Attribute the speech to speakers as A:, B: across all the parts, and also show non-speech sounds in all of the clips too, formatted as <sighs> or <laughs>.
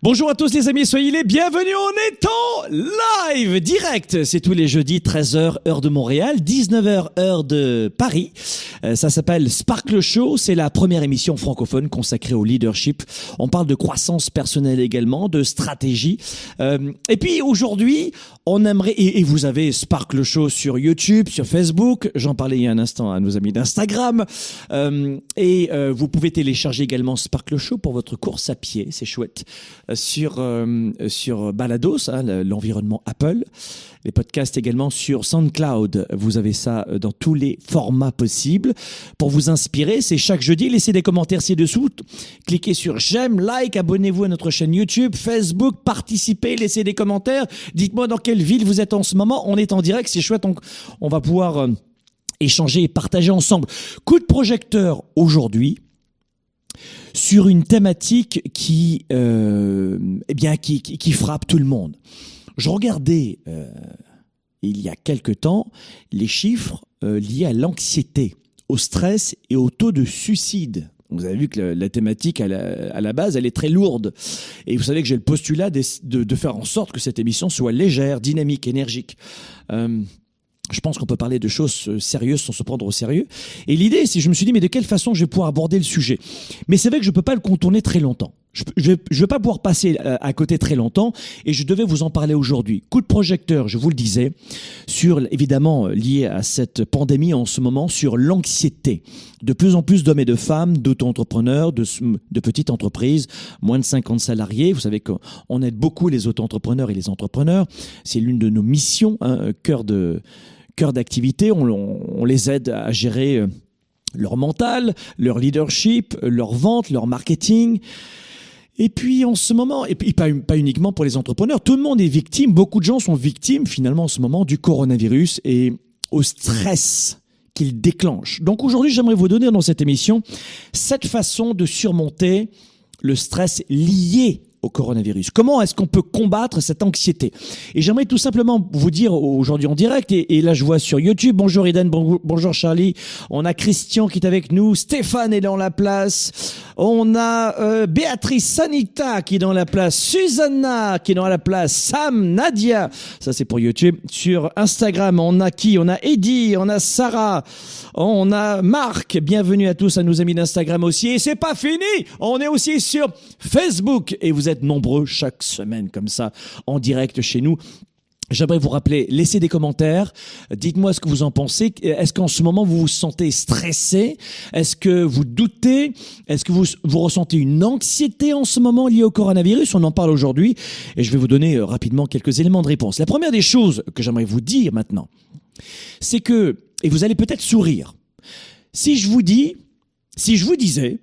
A: Bonjour à tous les amis, soyez les bienvenus. On est en live, direct. C'est tous les jeudis, 13h, heure de Montréal, 19h, heure de Paris. Euh, ça s'appelle Sparkle Show. C'est la première émission francophone consacrée au leadership. On parle de croissance personnelle également, de stratégie. Euh, et puis aujourd'hui, on aimerait, et, vous avez Sparkle Show sur YouTube, sur Facebook. J'en parlais il y a un instant à nos amis d'Instagram. Euh, et vous pouvez télécharger également Sparkle Show pour votre course à pied. C'est chouette sur euh, sur Balados, hein, l'environnement Apple. Les podcasts également sur SoundCloud. Vous avez ça euh, dans tous les formats possibles. Pour vous inspirer, c'est chaque jeudi. Laissez des commentaires ci-dessous. Cliquez sur j'aime, like, abonnez-vous à notre chaîne YouTube, Facebook, participez, laissez des commentaires. Dites-moi dans quelle ville vous êtes en ce moment. On est en direct, c'est chouette. On, va pouvoir euh, échanger et partager ensemble. Coup de projecteur aujourd'hui sur une thématique qui, euh, eh bien, qui, frappe tout le monde. Je regardais euh, il y a quelque temps les chiffres euh, liés à l'anxiété, au stress et au taux de suicide. Vous avez vu que la, thématique à la, base, elle est très lourde. Et vous savez que j'ai le postulat de, faire en sorte que cette émission soit légère, dynamique, énergique. Euh, je pense qu'on peut parler de choses sérieuses sans se prendre au sérieux. Et l'idée, c'est, je me suis dit, mais de quelle façon je vais pouvoir aborder le sujet? Mais c'est vrai que je peux pas le contourner très longtemps. Je ne vais pas pouvoir passer à côté très longtemps et je devais vous en parler aujourd'hui. Coup de projecteur, je vous le disais, sur évidemment lié à cette pandémie en ce moment, sur l'anxiété. De plus en plus d'hommes et de femmes, d'auto-entrepreneurs, de, de petites entreprises, moins de 50 salariés. Vous savez qu'on aide beaucoup les auto-entrepreneurs et les entrepreneurs. C'est l'une de nos missions, hein, cœur de cœur d'activité. On, les aide à gérer leur mental, leur leadership, leur vente, leur marketing. Et puis en ce moment, et pas, pas, uniquement pour les entrepreneurs, tout le monde est victime, beaucoup de gens sont victimes finalement en ce moment du coronavirus et au stress qu'il déclenche. Donc aujourd'hui, j'aimerais vous donner dans cette émission cette façon de surmonter le stress lié au coronavirus. Comment est-ce qu'on peut combattre cette anxiété? Et j'aimerais tout simplement vous dire aujourd'hui en direct, et, là je vois sur YouTube, bonjour Eden, bon, bonjour Charlie, on a Christian qui est avec nous, Stéphane est dans la place, on a euh, Béatrice Sanita qui est dans la place, Susanna qui est dans la place, Sam, Nadia, ça c'est pour YouTube, sur Instagram on a qui? On a Eddie, on a Sarah, on a Marc, bienvenue à tous, à nos amis d'Instagram aussi, et c'est pas fini, on est aussi sur Facebook, et vous êtes nombreux chaque semaine comme ça en direct chez nous. J'aimerais vous rappeler, laissez des commentaires, dites-moi ce que vous en pensez. Est-ce qu'en ce moment vous vous sentez stressé? Est-ce que vous doutez? Est-ce que vous, ressentez une anxiété en ce moment liée au coronavirus? On en parle aujourd'hui et je vais vous donner rapidement quelques éléments de réponse. La première des choses que j'aimerais vous dire maintenant, c'est que, et vous allez peut-être sourire, si je vous dis, si je vous disais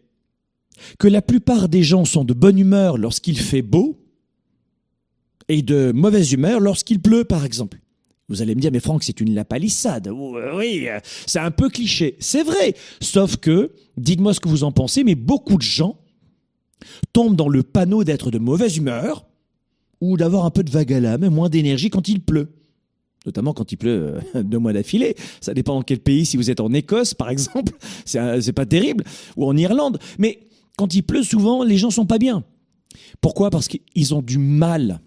A: que la plupart des gens sont de bonne humeur lorsqu'il fait beau et de mauvaise humeur lorsqu'il pleut, par exemple. Vous allez me dire, mais Franck, c'est une lapalissade. Oui, c'est un peu cliché. C'est vrai. Sauf que, dites-moi ce que vous en pensez, mais beaucoup de gens tombent dans le panneau d'être de mauvaise humeur ou d'avoir un peu de vague à l'âme, moins d'énergie quand il pleut notamment quand il pleut <laughs> deux mois d'affilée. Ça dépend dans quel pays. Si vous êtes en Écosse, par exemple, <laughs> c'est pas terrible, ou en Irlande. Mais quand il pleut, souvent, les gens sont pas bien. Pourquoi? Parce qu'ils ont du mal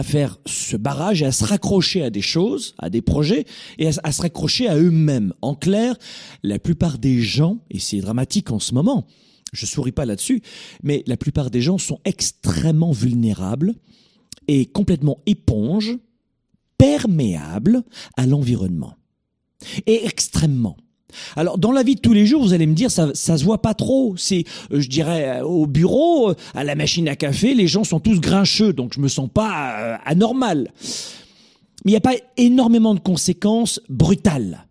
A: à faire ce barrage et à se raccrocher à des choses, à des projets, et à, se raccrocher à eux-mêmes. En clair, la plupart des gens, et c'est dramatique en ce moment, je souris pas là-dessus, mais la plupart des gens sont extrêmement vulnérables et complètement éponges perméable à l'environnement. Et extrêmement. Alors dans la vie de tous les jours, vous allez me dire ça ça se voit pas trop. C'est euh, je dirais euh, au bureau, euh, à la machine à café, les gens sont tous grincheux, donc je me sens pas anormal. Mais il n'y a pas énormément de conséquences brutales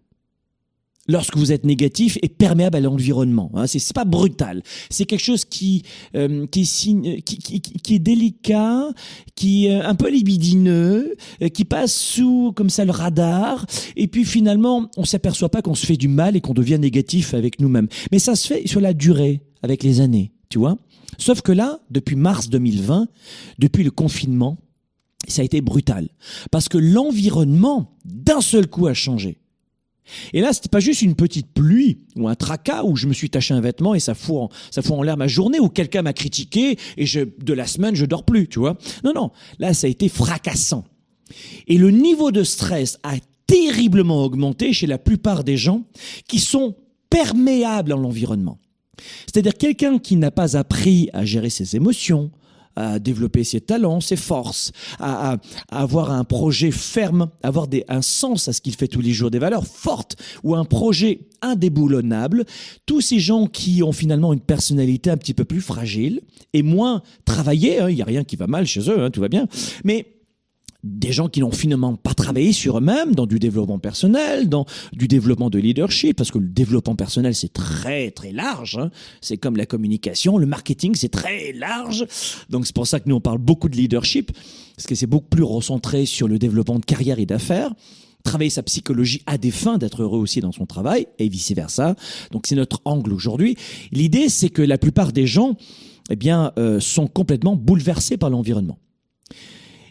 A: lorsque vous êtes négatif et perméable à l'environnement. Hein. C'est pas brutal. C'est quelque chose qui euh, qui, est qui, qui, qui, est délicat, qui est un peu libidineux, euh, qui passe sous comme ça le radar. Et puis finalement, on s'aperçoit pas qu'on se fait du mal et qu'on devient négatif avec nous-mêmes. Mais ça se fait sur la durée, avec les années, tu vois. Sauf que là, depuis mars 2020, depuis le confinement, ça a été brutal. Parce que l'environnement, d'un seul coup, a changé. Et là, c'était pas juste une petite pluie ou un tracas où je me suis taché un vêtement et ça fout en, ça en l'air ma journée où quelqu'un m'a critiqué et je, de la semaine, je dors plus, tu vois. Non, non. Là, ça a été fracassant. Et le niveau de stress a terriblement augmenté chez la plupart des gens qui sont perméables à l'environnement. C'est-à-dire quelqu'un qui n'a pas appris à gérer ses émotions, à développer ses talents, ses forces, à, avoir un projet ferme, avoir un sens à ce qu'il fait tous les jours, des valeurs fortes ou un projet indéboulonnable. Tous ces gens qui ont finalement une personnalité un petit peu plus fragile et moins travaillée, hein, il n'y a rien qui va mal chez eux, hein, tout va bien, mais des gens qui n'ont finalement pas travaillé sur eux-mêmes dans du développement personnel, dans du développement de leadership, parce que le développement personnel c'est très très large. Hein. C'est comme la communication, le marketing c'est très large. Donc c'est pour ça que nous on parle beaucoup de leadership, parce que c'est beaucoup plus recentré sur le développement de carrière et d'affaires travailler sa psychologie à des fins d'être heureux aussi dans son travail et vice versa. Donc c'est notre angle aujourd'hui. L'idée c'est que la plupart des gens, eh bien, euh, sont complètement bouleversés par l'environnement.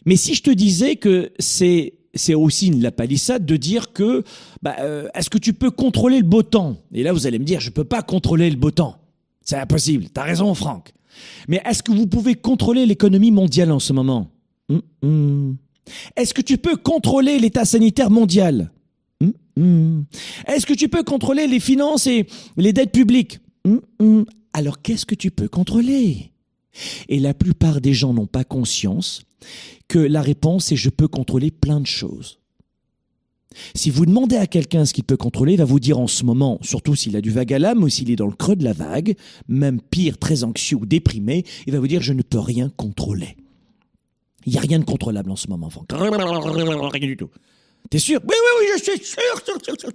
A: Mais si je te disais que c'est c'est aussi une la palissade de dire que bah, euh, est-ce que tu peux contrôler le beau temps? Et là, vous allez me dire, je peux pas contrôler le beau temps. C'est impossible. T'as raison, Franck. Mais est-ce que vous pouvez contrôler l'économie mondiale en ce moment? Hum, hum. Est-ce que tu peux contrôler l'état sanitaire mondial? Hum, Est-ce que tu peux contrôler les finances et les dettes publiques? Alors qu'est-ce que tu peux contrôler? Et la plupart des gens n'ont pas conscience que la réponse est je peux contrôler plein de choses. Si vous demandez à quelqu'un ce qu'il peut contrôler, il va vous dire en ce moment, surtout s'il a du vague à l'âme ou s'il est dans le creux de la vague, même pire, très anxieux ou déprimé, il va vous dire je ne peux rien contrôler. Il n'y a rien de contrôlable en ce moment, Rien du tout. T'es sûr? Oui, oui, oui, je suis sûr, sûr.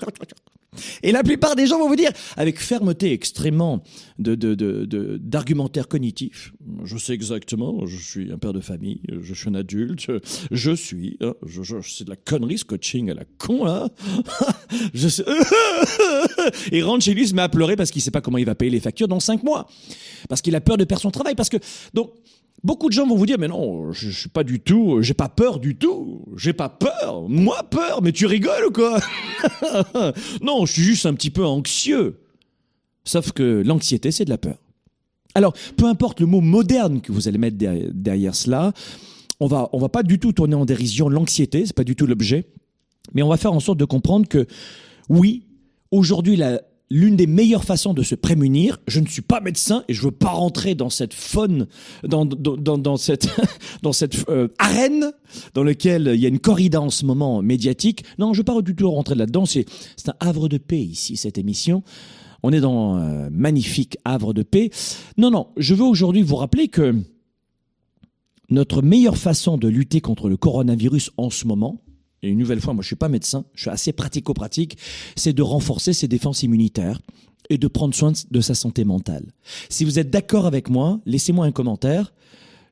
A: Et la plupart des gens vont vous dire, avec fermeté extrêmement de, d'argumentaire cognitif, je sais exactement, je suis un père de famille, je suis un adulte, je suis, hein, je, c'est de la connerie ce coaching à la con là. <laughs> je sais, <laughs> et rentre chez lui, se met à pleurer parce qu'il sait pas comment il va payer les factures dans cinq mois, parce qu'il a peur de perdre son travail, parce que donc Beaucoup de gens vont vous dire, mais non, je, je suis pas du tout, j'ai pas peur du tout, j'ai pas peur, moi peur, mais tu rigoles ou quoi <laughs> Non, je suis juste un petit peu anxieux. Sauf que l'anxiété, c'est de la peur. Alors, peu importe le mot moderne que vous allez mettre derrière, cela, on va, on va pas du tout tourner en dérision l'anxiété, c'est pas du tout l'objet, mais on va faire en sorte de comprendre que oui, aujourd'hui la, l'une des meilleures façons de se prémunir, je ne suis pas médecin et je veux pas rentrer dans cette faune, dans, dans, dans, cette, <laughs> dans cette euh, arène dans laquelle il y a une corrida en ce moment médiatique. Non, je veux pas du tout rentrer là-dedans. C'est un havre de paix ici, cette émission. On est dans un magnifique havre de paix. Non, non, je veux aujourd'hui vous rappeler que notre meilleure façon de lutter contre le coronavirus en ce moment, et une nouvelle fois, moi je suis pas médecin, je suis assez pratico-pratique, c'est de renforcer ses défenses immunitaires et de prendre soin de sa santé mentale. Si vous êtes d'accord avec moi, laissez-moi un commentaire.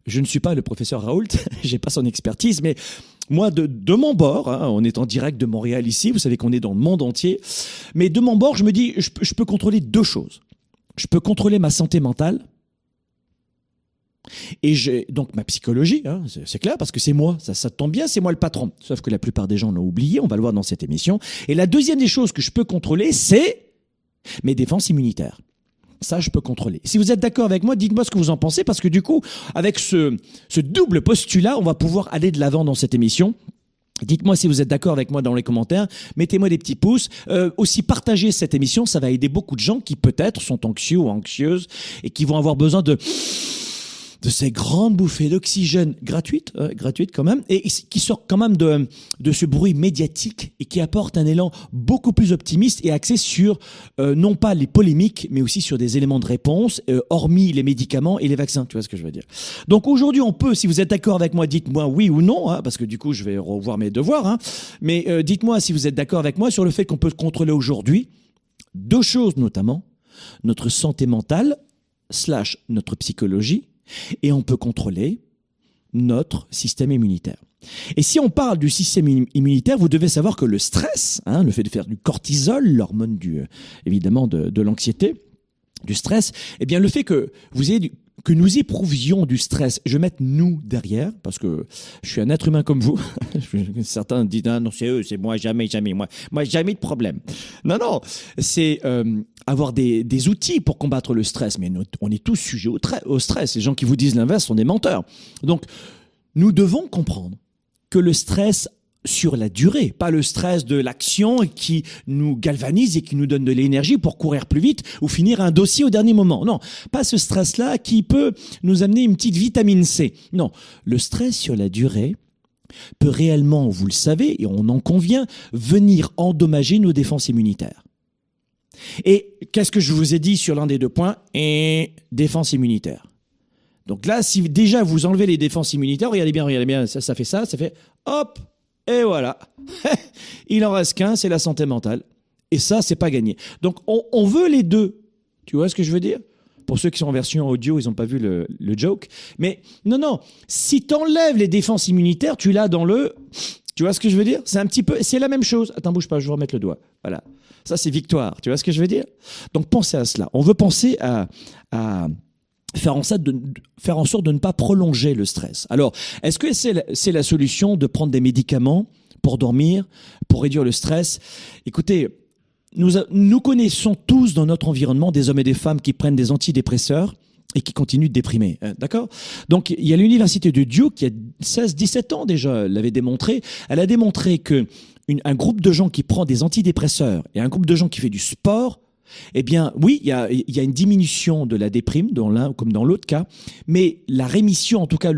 A: Je ne suis pas le professeur Raoult, <laughs> j'ai pas son expertise, mais moi, de, de mon bord, hein, on est en direct de Montréal ici, vous savez qu'on est dans le monde entier, mais de mon bord, je me dis, je peux contrôler deux choses. Je peux contrôler ma santé mentale, et j'ai donc ma psychologie, hein, c'est clair, parce que c'est moi, ça, ça tombe bien, c'est moi le patron. Sauf que la plupart des gens l'ont oublié, on va le voir dans cette émission. Et la deuxième des choses que je peux contrôler, c'est mes défenses immunitaires. Ça, je peux contrôler. Si vous êtes d'accord avec moi, dites-moi ce que vous en pensez, parce que du coup, avec ce, double postulat, on va pouvoir aller de l'avant dans cette émission. Dites-moi si vous êtes d'accord avec moi dans les commentaires. Mettez-moi des petits pouces. Euh, aussi, partagez cette émission. Ça va aider beaucoup de gens qui peut-être sont anxieux ou anxieuses et qui vont avoir besoin de de ces grandes bouffées d'oxygène gratuites, euh, gratuites quand même, et qui sortent quand même de, de ce bruit médiatique et qui apporte un élan beaucoup plus optimiste et axé sur euh, non pas les polémiques, mais aussi sur des éléments de réponse, euh, hormis les médicaments et les vaccins. Tu vois ce que je veux dire Donc aujourd'hui, on peut, si vous êtes d'accord avec moi, dites-moi oui ou non, hein, parce que du coup, je vais revoir mes devoirs. Hein, mais euh, dites-moi si vous êtes d'accord avec moi sur le fait qu'on peut contrôler aujourd'hui deux choses notamment notre santé mentale slash notre psychologie et on peut contrôler notre système immunitaire. Et si on parle du système immunitaire, vous devez savoir que le stress, hein, le fait de faire du cortisol, l'hormone euh, évidemment de, l'anxiété, du stress, eh bien le fait que vous ayez que nous éprouvions du stress, je vais mettre nous derrière, parce que je suis un être humain comme vous. <laughs> Certains disent, ah, non, c'est eux, c'est moi, jamais, jamais, moi, moi, jamais de problème. Non, non, c'est euh, avoir des, outils pour combattre le stress, mais on est tous sujets au, au stress. Les gens qui vous disent l'inverse sont des menteurs. Donc, nous devons comprendre que le stress sur la durée, pas le stress de l'action qui nous galvanise et qui nous donne de l'énergie pour courir plus vite ou finir un dossier au dernier moment. Non, pas ce stress-là qui peut nous amener une petite vitamine C. Non, le stress sur la durée peut réellement, vous le savez, et on en convient, venir endommager nos défenses immunitaires. Et qu'est-ce que je vous ai dit sur l'un des deux points? Défense immunitaire. Donc là, si déjà vous enlevez les défenses immunitaires, regardez bien, regardez bien, ça, fait ça, ça fait hop, et voilà. <laughs> Il en reste qu'un, c'est la santé mentale. Et ça, c'est pas gagné. Donc, on, veut les deux. Tu vois ce que je veux dire? Pour ceux qui sont en version audio, ils n'ont pas vu le, joke. Mais non, non. Si tu enlèves les défenses immunitaires, tu l'as dans le. Tu vois ce que je veux dire? C'est un petit peu. C'est la même chose. Attends, bouge pas, je vais remettre le doigt. Voilà. Ça, c'est victoire. Tu vois ce que je veux dire? Donc, pensez à cela. On veut penser à, faire en, sorte de, ne pas prolonger le stress. Alors, est-ce que c'est la, la solution de prendre des médicaments pour dormir, pour réduire le stress? Écoutez, nous, nous connaissons tous dans notre environnement des hommes et des femmes qui prennent des antidépresseurs et qui continuent de déprimer. Hein, d'accord? Donc, il y a l'université de Duke qui a 16, 17 ans déjà l'avait démontré. Elle a démontré que un groupe de gens qui prend des antidépresseurs et un groupe de gens qui fait du sport eh bien, oui, il y a, une diminution de la déprime dans l'un comme dans l'autre cas, mais la rémission, en tout cas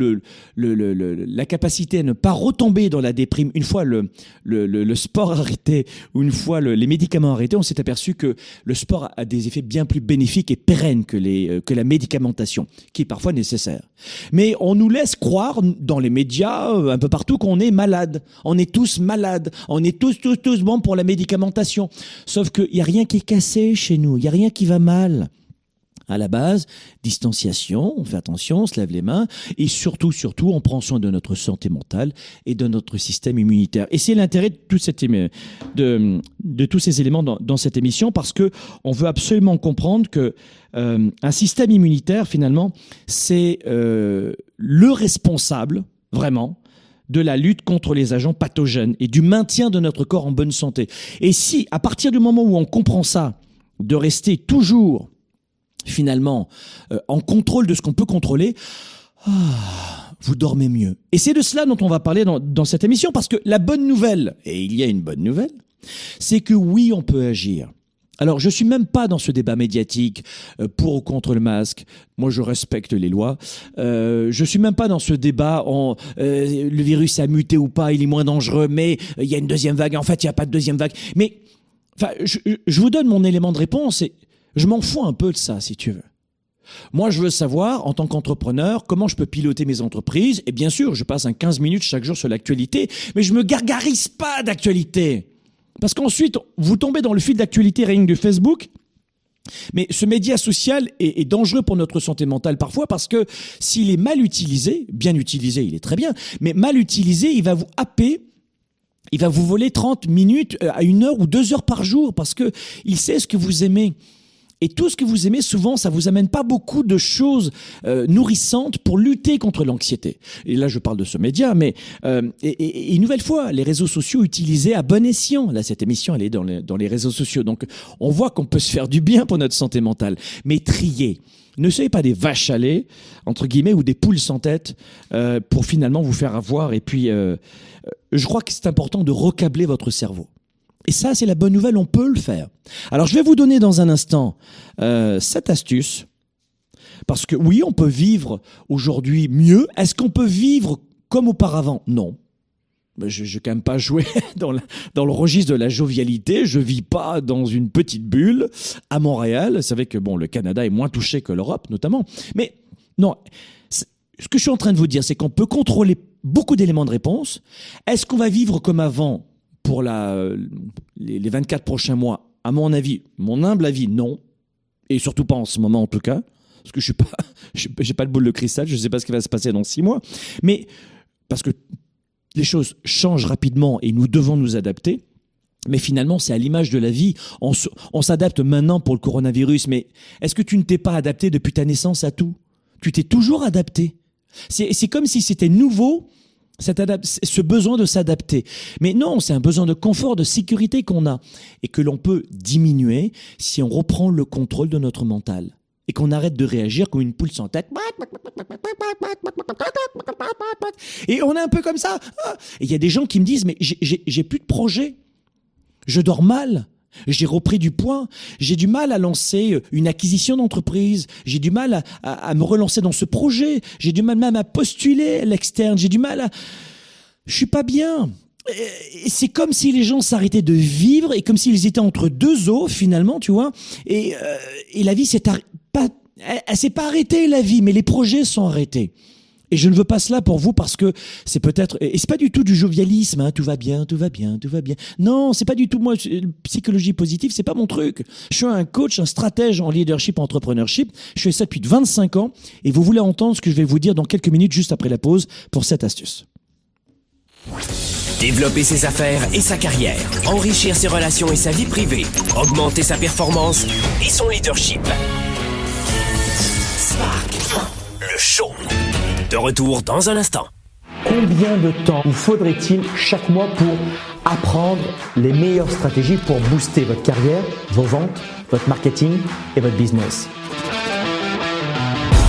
A: la capacité à ne pas retomber dans la déprime une fois le, sport arrêté ou une fois les médicaments arrêtés, on s'est aperçu que le sport a des effets bien plus bénéfiques et pérennes que, euh, que la médicamentation, qui est parfois nécessaire. Mais on nous laisse croire dans les médias, euh, un peu partout, qu'on est malade. On est tous malades. On est tous, tous, tous bons pour la médicamentation. Sauf qu'il n'y a rien qui est cassé chez nous. Il n'y a rien qui va mal. À la base, distanciation, on fait attention, on se lève les mains et surtout, surtout, on prend soin de notre santé mentale et de notre système immunitaire. Et c'est l'intérêt de, tous ces éléments dans, dans, cette émission parce que on veut absolument comprendre que euh, un système immunitaire, finalement, c'est euh, le responsable, vraiment, de la lutte contre les agents pathogènes et du maintien de notre corps en bonne santé. Et si, à partir du moment où on comprend ça, de rester toujours finalement euh, en contrôle de ce qu'on peut contrôler, ah, vous dormez mieux. Et c'est de cela dont on va parler dans, cette émission, parce que la bonne nouvelle, et il y a une bonne nouvelle, c'est que oui, on peut agir. Alors, je suis même pas dans ce débat médiatique euh, pour ou contre le masque. Moi, je respecte les lois. Euh, je suis même pas dans ce débat en le virus a muté ou pas, il est moins dangereux, mais il y a une deuxième vague. En fait, il n'y a pas de deuxième vague. Mais Enfin, je, je, vous donne mon élément de réponse et je m'en fous un peu de ça, si tu veux. Moi, je veux savoir, en tant qu'entrepreneur, comment je peux piloter mes entreprises. Et bien sûr, je passe un 15 minutes chaque jour sur l'actualité, mais je me gargarise pas d'actualité. Parce qu'ensuite, vous tombez dans le fil d'actualité rien de Facebook. Mais ce média social est, est, dangereux pour notre santé mentale parfois parce que s'il est mal utilisé, bien utilisé, il est très bien, mais mal utilisé, il va vous happer il va vous voler 30 minutes euh, à une heure ou deux heures par jour parce que il sait ce que vous aimez. Et tout ce que vous aimez, souvent, ça vous amène pas beaucoup de choses euh, nourrissantes pour lutter contre l'anxiété. Et là, je parle de ce média, mais euh, et, une nouvelle fois, les réseaux sociaux utilisés à bon escient. Là, cette émission, elle est dans les, réseaux sociaux, donc on voit qu'on peut se faire du bien pour notre santé mentale. Mais trier. Ne soyez pas des vaches à lait, entre guillemets, ou des poules sans tête, pour finalement vous faire avoir. Et puis, je crois que c'est important de recabler votre cerveau. Et ça, c'est la bonne nouvelle, on peut le faire. Alors, je vais vous donner dans un instant euh, cette astuce
B: Parce que oui, on peut vivre aujourd'hui mieux. Est-ce qu'on peut vivre comme auparavant? Non. Je n'ai quand même pas <laughs> dans, dans le registre de la jovialité. Je vis pas dans une petite bulle à Montréal. Vous savez que bon, le Canada est moins touché que l'Europe, notamment. Mais non, ce que je suis en train de vous dire, c'est qu'on peut contrôler beaucoup d'éléments de réponse. Est-ce qu'on va vivre comme avant pour les 24 prochains mois? À mon avis, mon humble avis, non. Et surtout pas en ce moment, en tout cas. Parce que je suis pas, <laughs> pas le boule de cristal, je ne sais pas ce qui va se passer dans six mois. Mais, parce que les choses changent rapidement et nous devons nous adapter. Mais finalement, c'est à l'image de la vie. On, s'adapte maintenant pour le coronavirus, mais est-ce que tu ne t'es pas adapté depuis ta naissance à tout? Tu t'es toujours adapté. C'est comme si c'était nouveau, ce besoin de s'adapter. Mais non, c'est un besoin de confort, de sécurité qu'on a et que l'on peut diminuer si on reprend le contrôle de notre mental et qu'on arrête de réagir comme une poule sans tête. Et on est un peu comme ça. Et il y a des gens qui me disent, mais j'ai plus de projet. Je dors mal. J'ai repris du poids. J'ai du mal à lancer une acquisition d'entreprise. J'ai du mal à, me relancer dans ce projet. J'ai du mal même à postuler à l'externe. J'ai du mal à... Je suis pas bien. C'est comme si les gens s'arrêtaient de vivre et comme s'ils étaient entre deux eaux finalement, tu vois. Et, euh, la vie s'est pas, elle, s'est pas arrêtée la vie, mais les projets sont arrêtés. Et je ne veux pas cela pour vous parce que c'est peut-être et c'est pas du tout du jovialisme. Hein, tout va bien, tout va bien, tout va bien. Non, c'est pas du tout moi. Psychologie positive, c'est pas mon truc. Je suis un coach, un stratège en leadership, en entrepreneurship. Je fais ça depuis 25 ans et vous voulez entendre ce que je vais vous dire dans quelques minutes juste après la pause pour cette astuce.
C: Développer ses affaires et sa carrière, enrichir ses relations et sa vie privée, augmenter sa performance et son leadership. Spark, le show. De retour dans un instant.
A: Combien de temps vous faudrait-il chaque mois pour apprendre les meilleures stratégies pour booster votre carrière, vos ventes, votre marketing et votre business?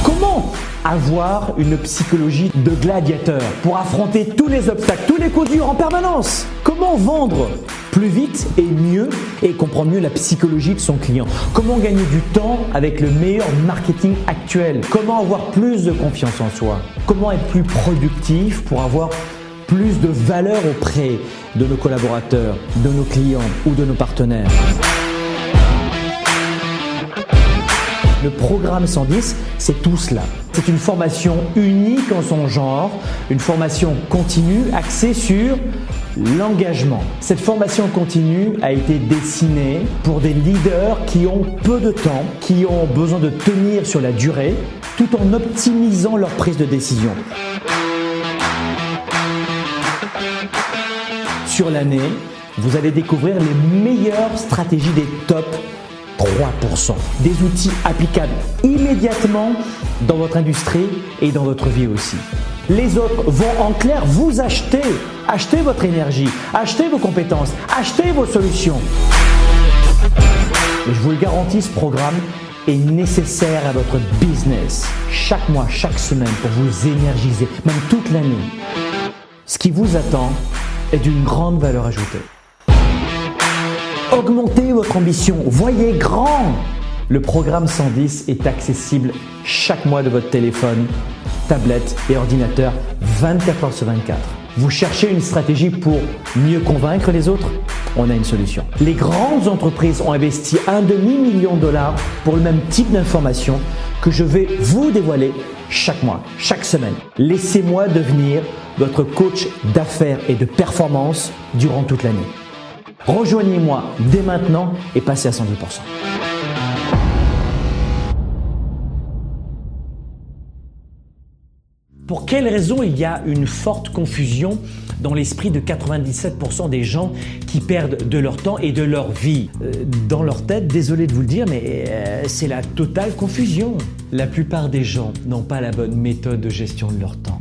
A: Comment avoir une psychologie de gladiateur pour affronter tous les obstacles, tous les coups durs en permanence? Comment vendre plus vite et mieux et comprendre mieux la psychologie de son client. Comment gagner du temps avec le meilleur marketing actuel? Comment avoir plus de confiance en soi? Comment être plus productif pour avoir plus de valeur auprès de nos collaborateurs, de nos clients ou de nos partenaires? Le programme 110, c'est tout cela. C'est une formation unique en son genre, une formation continue axée sur l'engagement. Cette formation continue a été dessinée pour des leaders qui ont peu de temps, qui ont besoin de tenir sur la durée, tout en optimisant leur prise de décision. Sur l'année, vous allez découvrir les meilleures stratégies des top 3%. Des outils applicables immédiatement dans votre industrie et dans votre vie aussi. Les autres vont en clair vous acheter. Achetez votre énergie, achetez vos compétences, achetez vos solutions. je vous le garantis, ce programme est nécessaire à votre business chaque mois, chaque semaine pour vous énergiser, même toute l'année. Ce qui vous attend est d'une grande valeur ajoutée. Augmentez votre ambition, voyez grand. Le programme 110 est accessible chaque mois de votre téléphone, tablette et ordinateur 24 heures sur 24. Vous cherchez une stratégie pour mieux convaincre les autres? On a une solution. Les grandes entreprises ont investi un demi-million de dollars pour le même type d'information que je vais vous dévoiler chaque mois, chaque semaine. Laissez-moi devenir votre coach d'affaires et de performance durant toute l'année. Rejoignez-moi dès maintenant et passez à 110%. Pour quelles raisons il y a une forte confusion dans l'esprit de 97% des gens qui perdent de leur temps et de leur vie? Euh, Dans leur tête, désolé de vous le dire, mais euh, c'est la totale confusion. La plupart des gens n'ont pas la bonne méthode de gestion de leur temps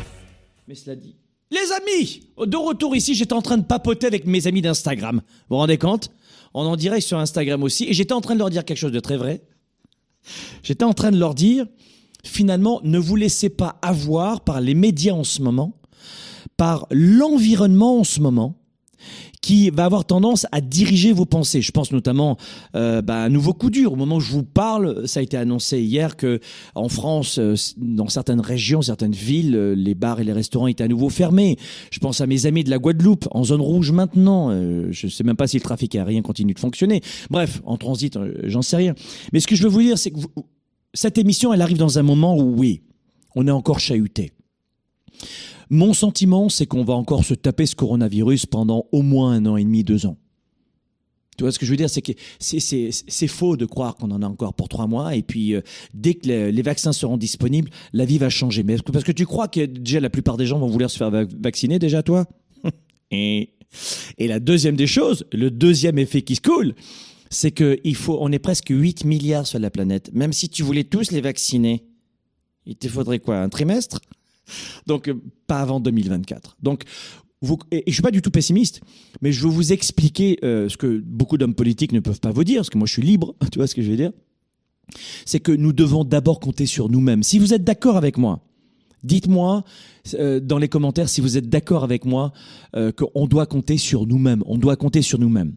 A: Mais cela dit. Les amis, de retour ici, j'étais en train de papoter avec mes amis d'Instagram. Vous vous rendez compte? On en dirait sur Instagram aussi. Et j'étais en train de leur dire quelque chose de très vrai. J'étais en train de leur dire, finalement, ne vous laissez pas avoir par les médias en ce moment, par l'environnement en ce moment, qui va avoir tendance à diriger vos pensées. Je pense notamment euh, bah, à un nouveau coup dur. Au moment où je vous parle, ça a été annoncé hier que en France, euh, dans certaines régions, certaines villes, euh, les bars et les restaurants étaient à nouveau fermés. Je pense à mes amis de la Guadeloupe, en zone rouge maintenant. Euh, je ne sais même pas si le trafic aérien continue de fonctionner. Bref, en transit, j'en sais rien. Mais ce que je veux vous dire, c'est que cette émission, elle arrive dans un moment où, oui, on est encore chahuté. Mon sentiment, c'est qu'on va encore se taper ce coronavirus pendant au moins un an et demi, deux ans. Tu vois ce que je veux dire, c'est que c'est, faux de croire qu'on en a encore pour trois mois et puis euh, dès que les, vaccins seront disponibles, la vie va changer. Mais parce que tu crois que déjà la plupart des gens vont vouloir se faire vac- vacciner déjà, toi? <laughs> Et, et la deuxième des choses, le deuxième effet qui se coule, c'est que il faut, on est presque 8 milliards sur la planète. Même si tu voulais tous les vacciner, il te faudrait quoi, un trimestre? Donc, euh, pas avant 2024. Donc, vous, et, je suis pas du tout pessimiste, mais je veux vous expliquer euh, ce que beaucoup d'hommes politiques ne peuvent pas vous dire, parce que moi je suis libre, <laughs> tu vois ce que je veux dire C'est que nous devons d'abord compter sur nous-mêmes. Si vous êtes d'accord avec moi, dites-moi euh, dans les commentaires si vous êtes d'accord avec moi qu'on doit compter sur nous-mêmes. On doit compter sur nous-mêmes.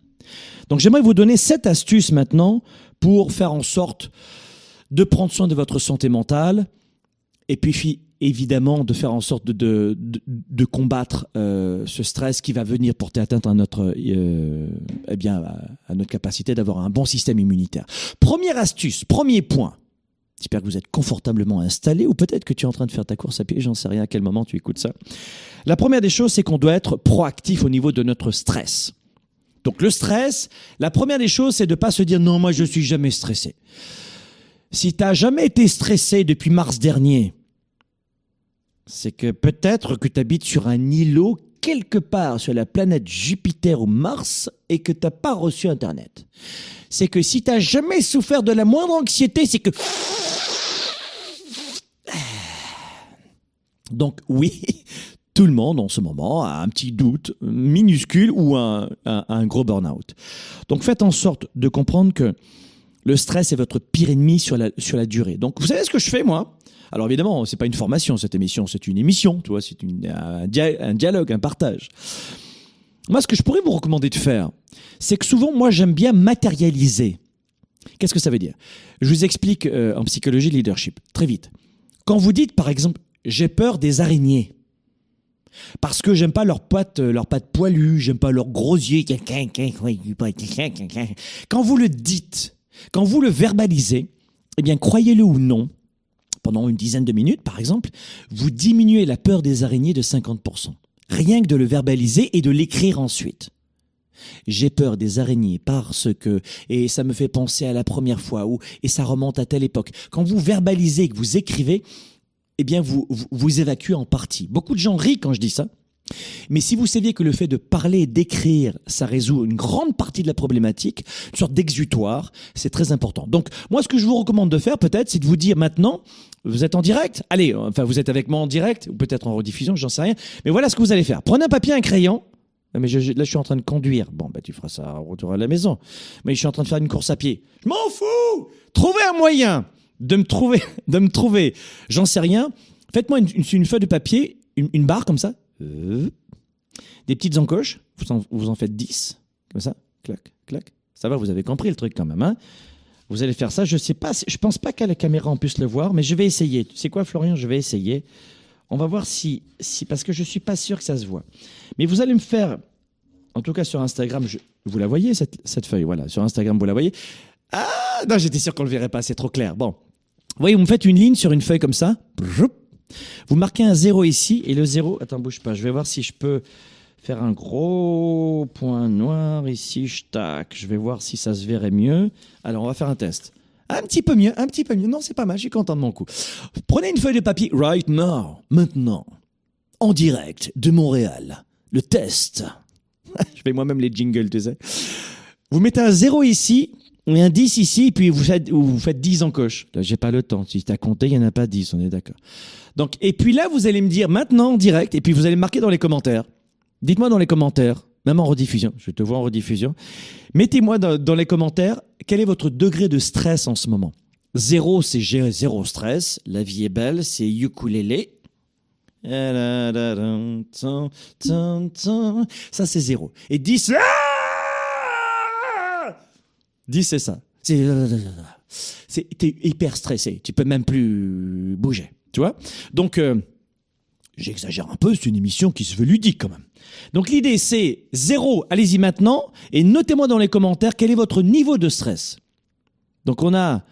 A: Donc, j'aimerais vous donner cette astuce maintenant pour faire en sorte de prendre soin de votre santé mentale, et puis évidemment de faire en sorte de, de, de, de combattre euh, ce stress qui va venir porter atteinte à notre, euh, eh bien, à, notre capacité d'avoir un bon système immunitaire. Première astuce, premier point. J'espère que vous êtes confortablement installé ou peut-être que tu es en train de faire ta course à pied, j'en sais rien à quel moment tu écoutes ça. La première des choses, c'est qu'on doit être proactif au niveau de notre stress. Donc le stress, la première des choses, c'est de pas se dire non, moi je suis jamais stressé. Si tu n'as jamais été stressé depuis mars dernier, c'est que peut-être que tu habites sur un îlot quelque part sur la planète Jupiter ou Mars et que tu n'as pas reçu Internet. C'est que si tu n'as jamais souffert de la moindre anxiété, c'est que... <sighs> Donc oui, <laughs> tout le monde en ce moment a un petit doute minuscule ou un, un, un gros burn-out. Donc faites en sorte de comprendre que le stress est votre pire ennemi sur la, sur la durée. Donc, vous savez ce que je fais, moi Alors, évidemment, c'est pas une formation, cette émission, c'est une émission, tu vois, c'est un dialogue, un partage. Moi, ce que je pourrais vous recommander de faire, c'est que souvent, moi, j'aime bien matérialiser. Qu'est-ce que ça veut dire? Je vous explique euh, en psychologie de leadership, très vite. Quand vous dites, par exemple, j'ai peur des araignées, parce que j'aime pas leurs pattes, euh, leurs pattes poilues, j'aime pas leurs gros yeux. Quand vous le dites, quand vous le verbalisez, eh bien, croyez-le ou non, pendant une dizaine de minutes, par exemple, vous diminuez la peur des araignées de 50%. Rien que de le verbaliser et de l'écrire ensuite. J'ai peur des araignées parce que, et ça me fait penser à la première fois, ou, et ça remonte à telle époque. Quand vous verbalisez, que vous écrivez, eh bien, vous, vous évacuez en partie. Beaucoup de gens rient quand je dis ça. Mais si vous saviez que le fait de parler et d'écrire, ça résout une grande partie de la problématique, une sorte d'exutoire, c'est très important. Donc, moi, ce que je vous recommande de faire, peut-être, c'est de vous dire maintenant, vous êtes en direct, allez, enfin, vous êtes avec moi en direct, ou peut-être en rediffusion, j'en sais rien, mais voilà ce que vous allez faire. Prenez un papier, un crayon, Ah, mais je- là, je suis en train de conduire. Bon, bah, tu feras ça au à la maison. Mais je suis en train de faire une course à pied. Je m'en fous! Trouvez un moyen de me trouver, <laughs> de me trouver. J'en sais rien. Faites-moi une, feuille de papier, une barre comme ça. Euh, des petites encoches. Vous en, faites 10. Comme ça. Clac, clac. Ça va, vous avez compris le truc quand même, hein? Vous allez faire ça. Je sais pas, je pense pas qu'à la caméra on puisse le voir, mais je vais essayer. C'est quoi, Florian? Je vais essayer. On va voir si, si, parce que je suis pas sûr que ça se voit. Mais vous allez me faire, en tout cas sur Instagram, vous la voyez cette, cette feuille, voilà. Sur Instagram, vous la voyez. Ah non, j'étais sûr qu'on le verrait pas, c'est trop clair. Bon, Vous voyez, vous me faites une ligne sur une feuille comme ça. Vous marquez un zéro ici et le zéro. Attends, bouge pas. Je vais voir si je peux faire un gros point noir ici. Tac. Je vais voir si ça se verrait mieux. Alors, on va faire un test. Un petit peu mieux, un petit peu mieux. Non, c'est pas mal. Je suis content de mon coup. Prenez une feuille de papier right now, maintenant, en direct de Montréal. Le test. <laughs> je fais moi-même les jingles, tu sais. Vous mettez un zéro ici et un 10 ici, puis vous faites, vous faites 10 en coche. Là, j'ai pas le temps. Si tu as compté, il n'y en a pas 10, on est d'accord. Donc, et puis là, vous allez me dire maintenant en direct, et puis vous allez marquer dans les commentaires. Dites-moi dans les commentaires, même en rediffusion, je te vois en rediffusion. Mettez-moi dans, les commentaires quel est votre degré de stress en ce moment? Zéro, c'est zéro stress. La vie est belle, c'est ukulélé. Ça, c'est zéro. Et 10, 10, c'est ça. C'est, t'es hyper stressé. Tu peux même plus bouger. Tu vois Donc, euh, j'exagère un peu. C'est une émission qui se veut ludique quand même. Donc, l'idée, c'est zéro. Allez-y maintenant et notez-moi dans les commentaires quel est votre niveau de stress. Donc, on a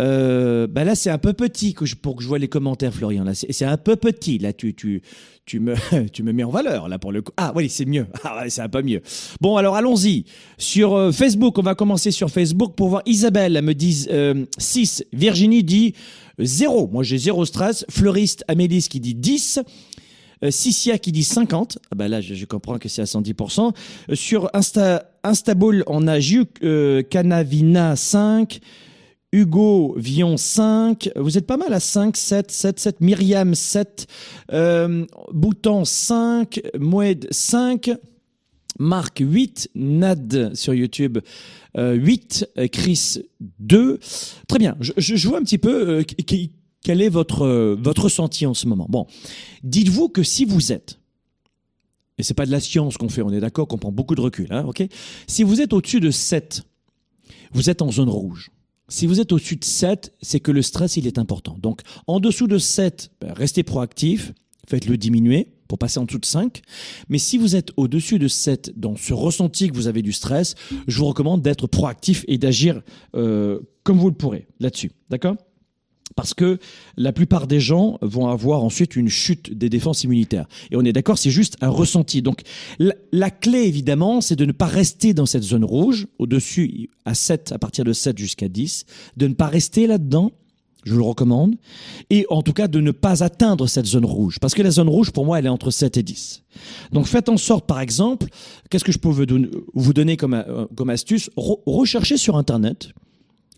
A: euh, bah là, c'est un peu petit je, pour que je vois les commentaires, Florian. Là, c'est un peu petit. Là, tu, tu, tu me, <laughs> tu me mets en valeur là pour le coup. Ah oui, c'est mieux. <laughs> Ah ouais, c'est un peu mieux. Bon, alors allons-y sur euh, Facebook. On va commencer sur Facebook pour voir. Isabelle elle me dit euh, 6. Virginie dit 0. Moi, j'ai zéro stress. Fleuriste Amélis qui dit 10. Euh, Sissia qui dit 50. Ah bah là, je, comprends que c'est à 110%. Euh, sur Insta, Instaboul, on a Juk euh, Canavina 5. Hugo Vion 5, vous êtes pas mal à 5, 7, 7, 7, Myriam 7, euh, Bouton 5, Moued 5, Marc 8, Nad sur YouTube euh, 8, Chris 2. Très bien, je, vois un petit peu euh, quel est votre, euh, votre ressenti en ce moment. Bon, dites-vous que si vous êtes, et c'est pas de la science qu'on fait, on est d'accord qu'on prend beaucoup de recul, hein, Si vous êtes au-dessus de 7, vous êtes en zone rouge. Si vous êtes au-dessus de 7, c'est que le stress, il est important. Donc, en dessous de 7, ben, restez proactif, faites-le diminuer pour passer en dessous de 5. Mais si vous êtes au-dessus de 7 dans ce ressenti que vous avez du stress, je vous recommande d'être proactif et d'agir euh, comme vous le pourrez là-dessus. D'accord? Parce que la plupart des gens vont avoir ensuite une chute des défenses immunitaires. Et on est d'accord, c'est juste un ressenti. Donc la, clé, évidemment, c'est de ne pas rester dans cette zone rouge, au-dessus, à 7, à partir de 7 jusqu'à 10, de ne pas rester là-dedans, je vous le recommande, et en tout cas de ne pas atteindre cette zone rouge, parce que la zone rouge, pour moi, elle est entre 7 et 10. Donc faites en sorte, par exemple, qu'est-ce que je peux vous donner, comme, euh, comme astuce? Re Recherchez sur Internet,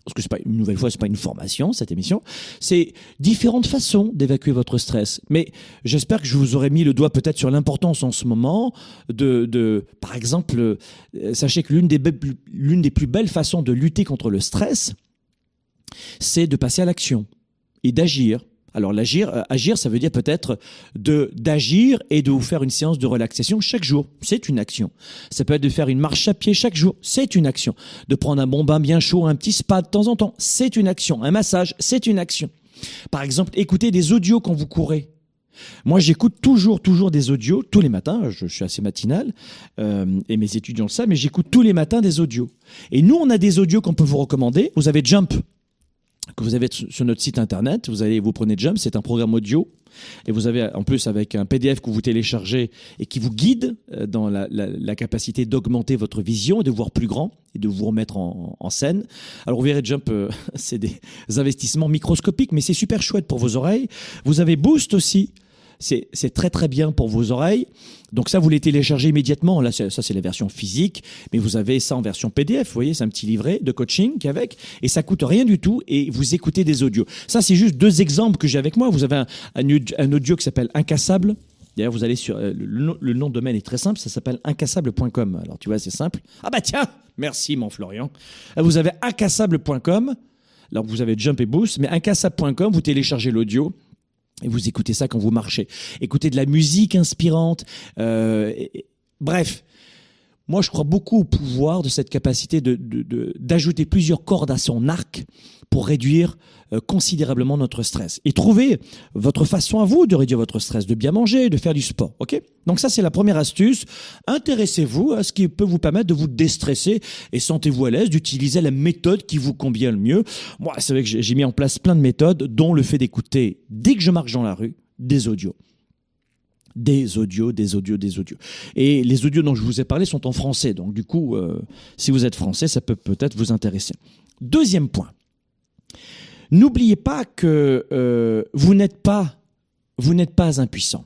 A: parce que c'est pas une nouvelle fois, c'est pas une formation cette émission, c'est différentes façons d'évacuer votre stress. Mais j'espère que je vous aurais mis le doigt peut-être sur l'importance en ce moment de, de par exemple, euh, sachez que l'une des l'une des plus belles façons de lutter contre le stress, c'est de passer à l'action et d'agir. Alors l'agir, euh, agir, ça veut dire peut-être de d'agir et de vous faire une séance de relaxation chaque jour. C'est une action. Ça peut être de faire une marche à pied chaque jour. C'est une action. De prendre un bon bain bien chaud, un petit spa de temps en temps. C'est une action. Un massage, c'est une action. Par exemple, écoutez des audios quand vous courez. Moi, j'écoute toujours, toujours des audios tous les matins. Je, suis assez matinal euh, et mes étudiants le savent, mais j'écoute tous les matins des audios. Et nous, on a des audios qu'on peut vous recommander. Vous avez Jump que vous avez sur notre site internet. Vous allez, vous prenez Jump, c'est un programme audio. Et vous avez en plus avec un PDF que vous téléchargez et qui vous guide euh, dans la, capacité d'augmenter votre vision et de voir plus grand et de vous remettre en, en scène. Alors vous verrez Jump, euh, <laughs> c'est des investissements microscopiques, mais c'est super chouette pour vos oreilles. Vous avez Boost aussi c'est très très bien pour vos oreilles. Donc ça, vous les téléchargez immédiatement. Là, ça, c'est la version physique, mais vous avez ça en version PDF. Vous voyez, c'est un petit livret de coaching avec, et ça coûte rien du tout. Et vous écoutez des audios. Ça, c'est juste deux exemples que j'ai avec moi. Vous avez un, audio qui s'appelle Incassable. D'ailleurs, vous allez sur le, le, nom de domaine est très simple, ça s'appelle incassable.com. Alors tu vois, c'est simple. Ah bah tiens, merci mon Florian. Vous avez incassable.com. Alors vous avez Jump et Boost, mais incassable.com, vous téléchargez l'audio et vous écoutez ça quand vous marchez. Écoutez de la musique inspirante. Euh, bref, moi je crois beaucoup au pouvoir de cette capacité d'ajouter de, plusieurs cordes à son arc pour réduire euh, considérablement notre stress. Et trouvez votre façon à vous de réduire votre stress, de bien manger, de faire du sport. Ok? Donc ça, c'est la première astuce. Intéressez-vous à ce qui peut vous permettre de vous déstresser et sentez-vous à l'aise d'utiliser la méthode qui vous convient le mieux. Moi, c'est vrai que j'ai mis en place plein de méthodes, dont le fait d'écouter, dès que je marche dans la rue, des audios des audios, des audios, des audios. Et les audios dont je vous ai parlé sont en français, donc du coup, euh, si vous êtes français, ça peut peut-être vous intéresser. Deuxième point. N'oubliez pas que euh, vous n'êtes pas, vous n'êtes pas impuissant.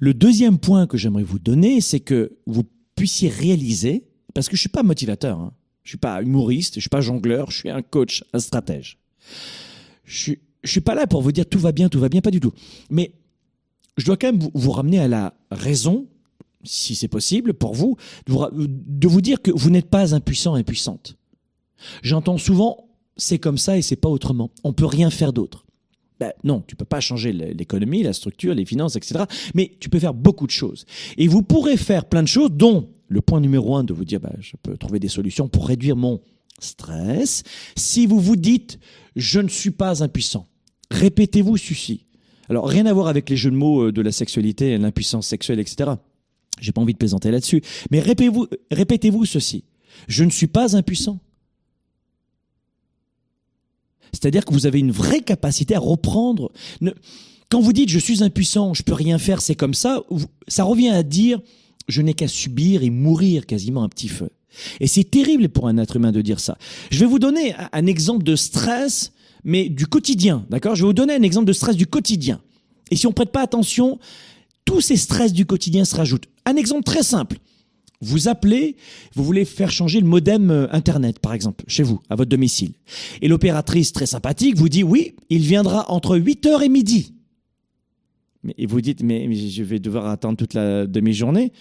A: Le deuxième point que j'aimerais vous donner, c'est que vous puissiez réaliser, parce que je suis pas motivateur, hein, je suis pas humoriste, je suis pas jongleur, je suis un coach, un stratège. Je suis, suis pas là pour vous dire tout va bien, tout va bien, pas du tout. Mais je dois quand même vous, vous ramener à la raison, si c'est possible pour vous, de vous, de vous dire que vous n'êtes pas impuissant, impuissante. J'entends souvent c'est comme ça et c'est pas autrement. On peut rien faire d'autre. Ben non, tu peux pas changer l'économie, la structure, les finances, etc. Mais tu peux faire beaucoup de choses. Et vous pourrez faire plein de choses, dont le point numéro un de vous dire, ben, je peux trouver des solutions pour réduire mon stress. Si vous vous dites, je ne suis pas impuissant, répétez-vous ceci. Alors rien à voir avec les jeux de mots euh, de la sexualité, l'impuissance sexuelle, etc. J'ai pas envie de plaisanter là-dessus. Mais répétez-vous, répétez-vous ceci. Je ne suis pas impuissant. C'est-à-dire que vous avez une vraie capacité à reprendre. Quand vous dites je suis impuissant, je peux rien faire, c'est comme ça, ça revient à dire je n'ai qu'à subir et mourir quasiment un petit feu. Et c'est terrible pour un être humain de dire ça. Je vais vous donner un exemple de stress, mais du quotidien, d'accord? Je vais vous donner un exemple de stress du quotidien. Et si on prête pas attention, tous ces stress du quotidien se rajoutent. Un exemple très simple. Vous appelez, vous voulez faire changer le modem euh, Internet, par exemple, chez vous, à votre domicile. Et l'opératrice, très sympathique, vous dit oui, il viendra entre 8h et midi. Et vous dites, mais je vais devoir attendre toute la demi-journée.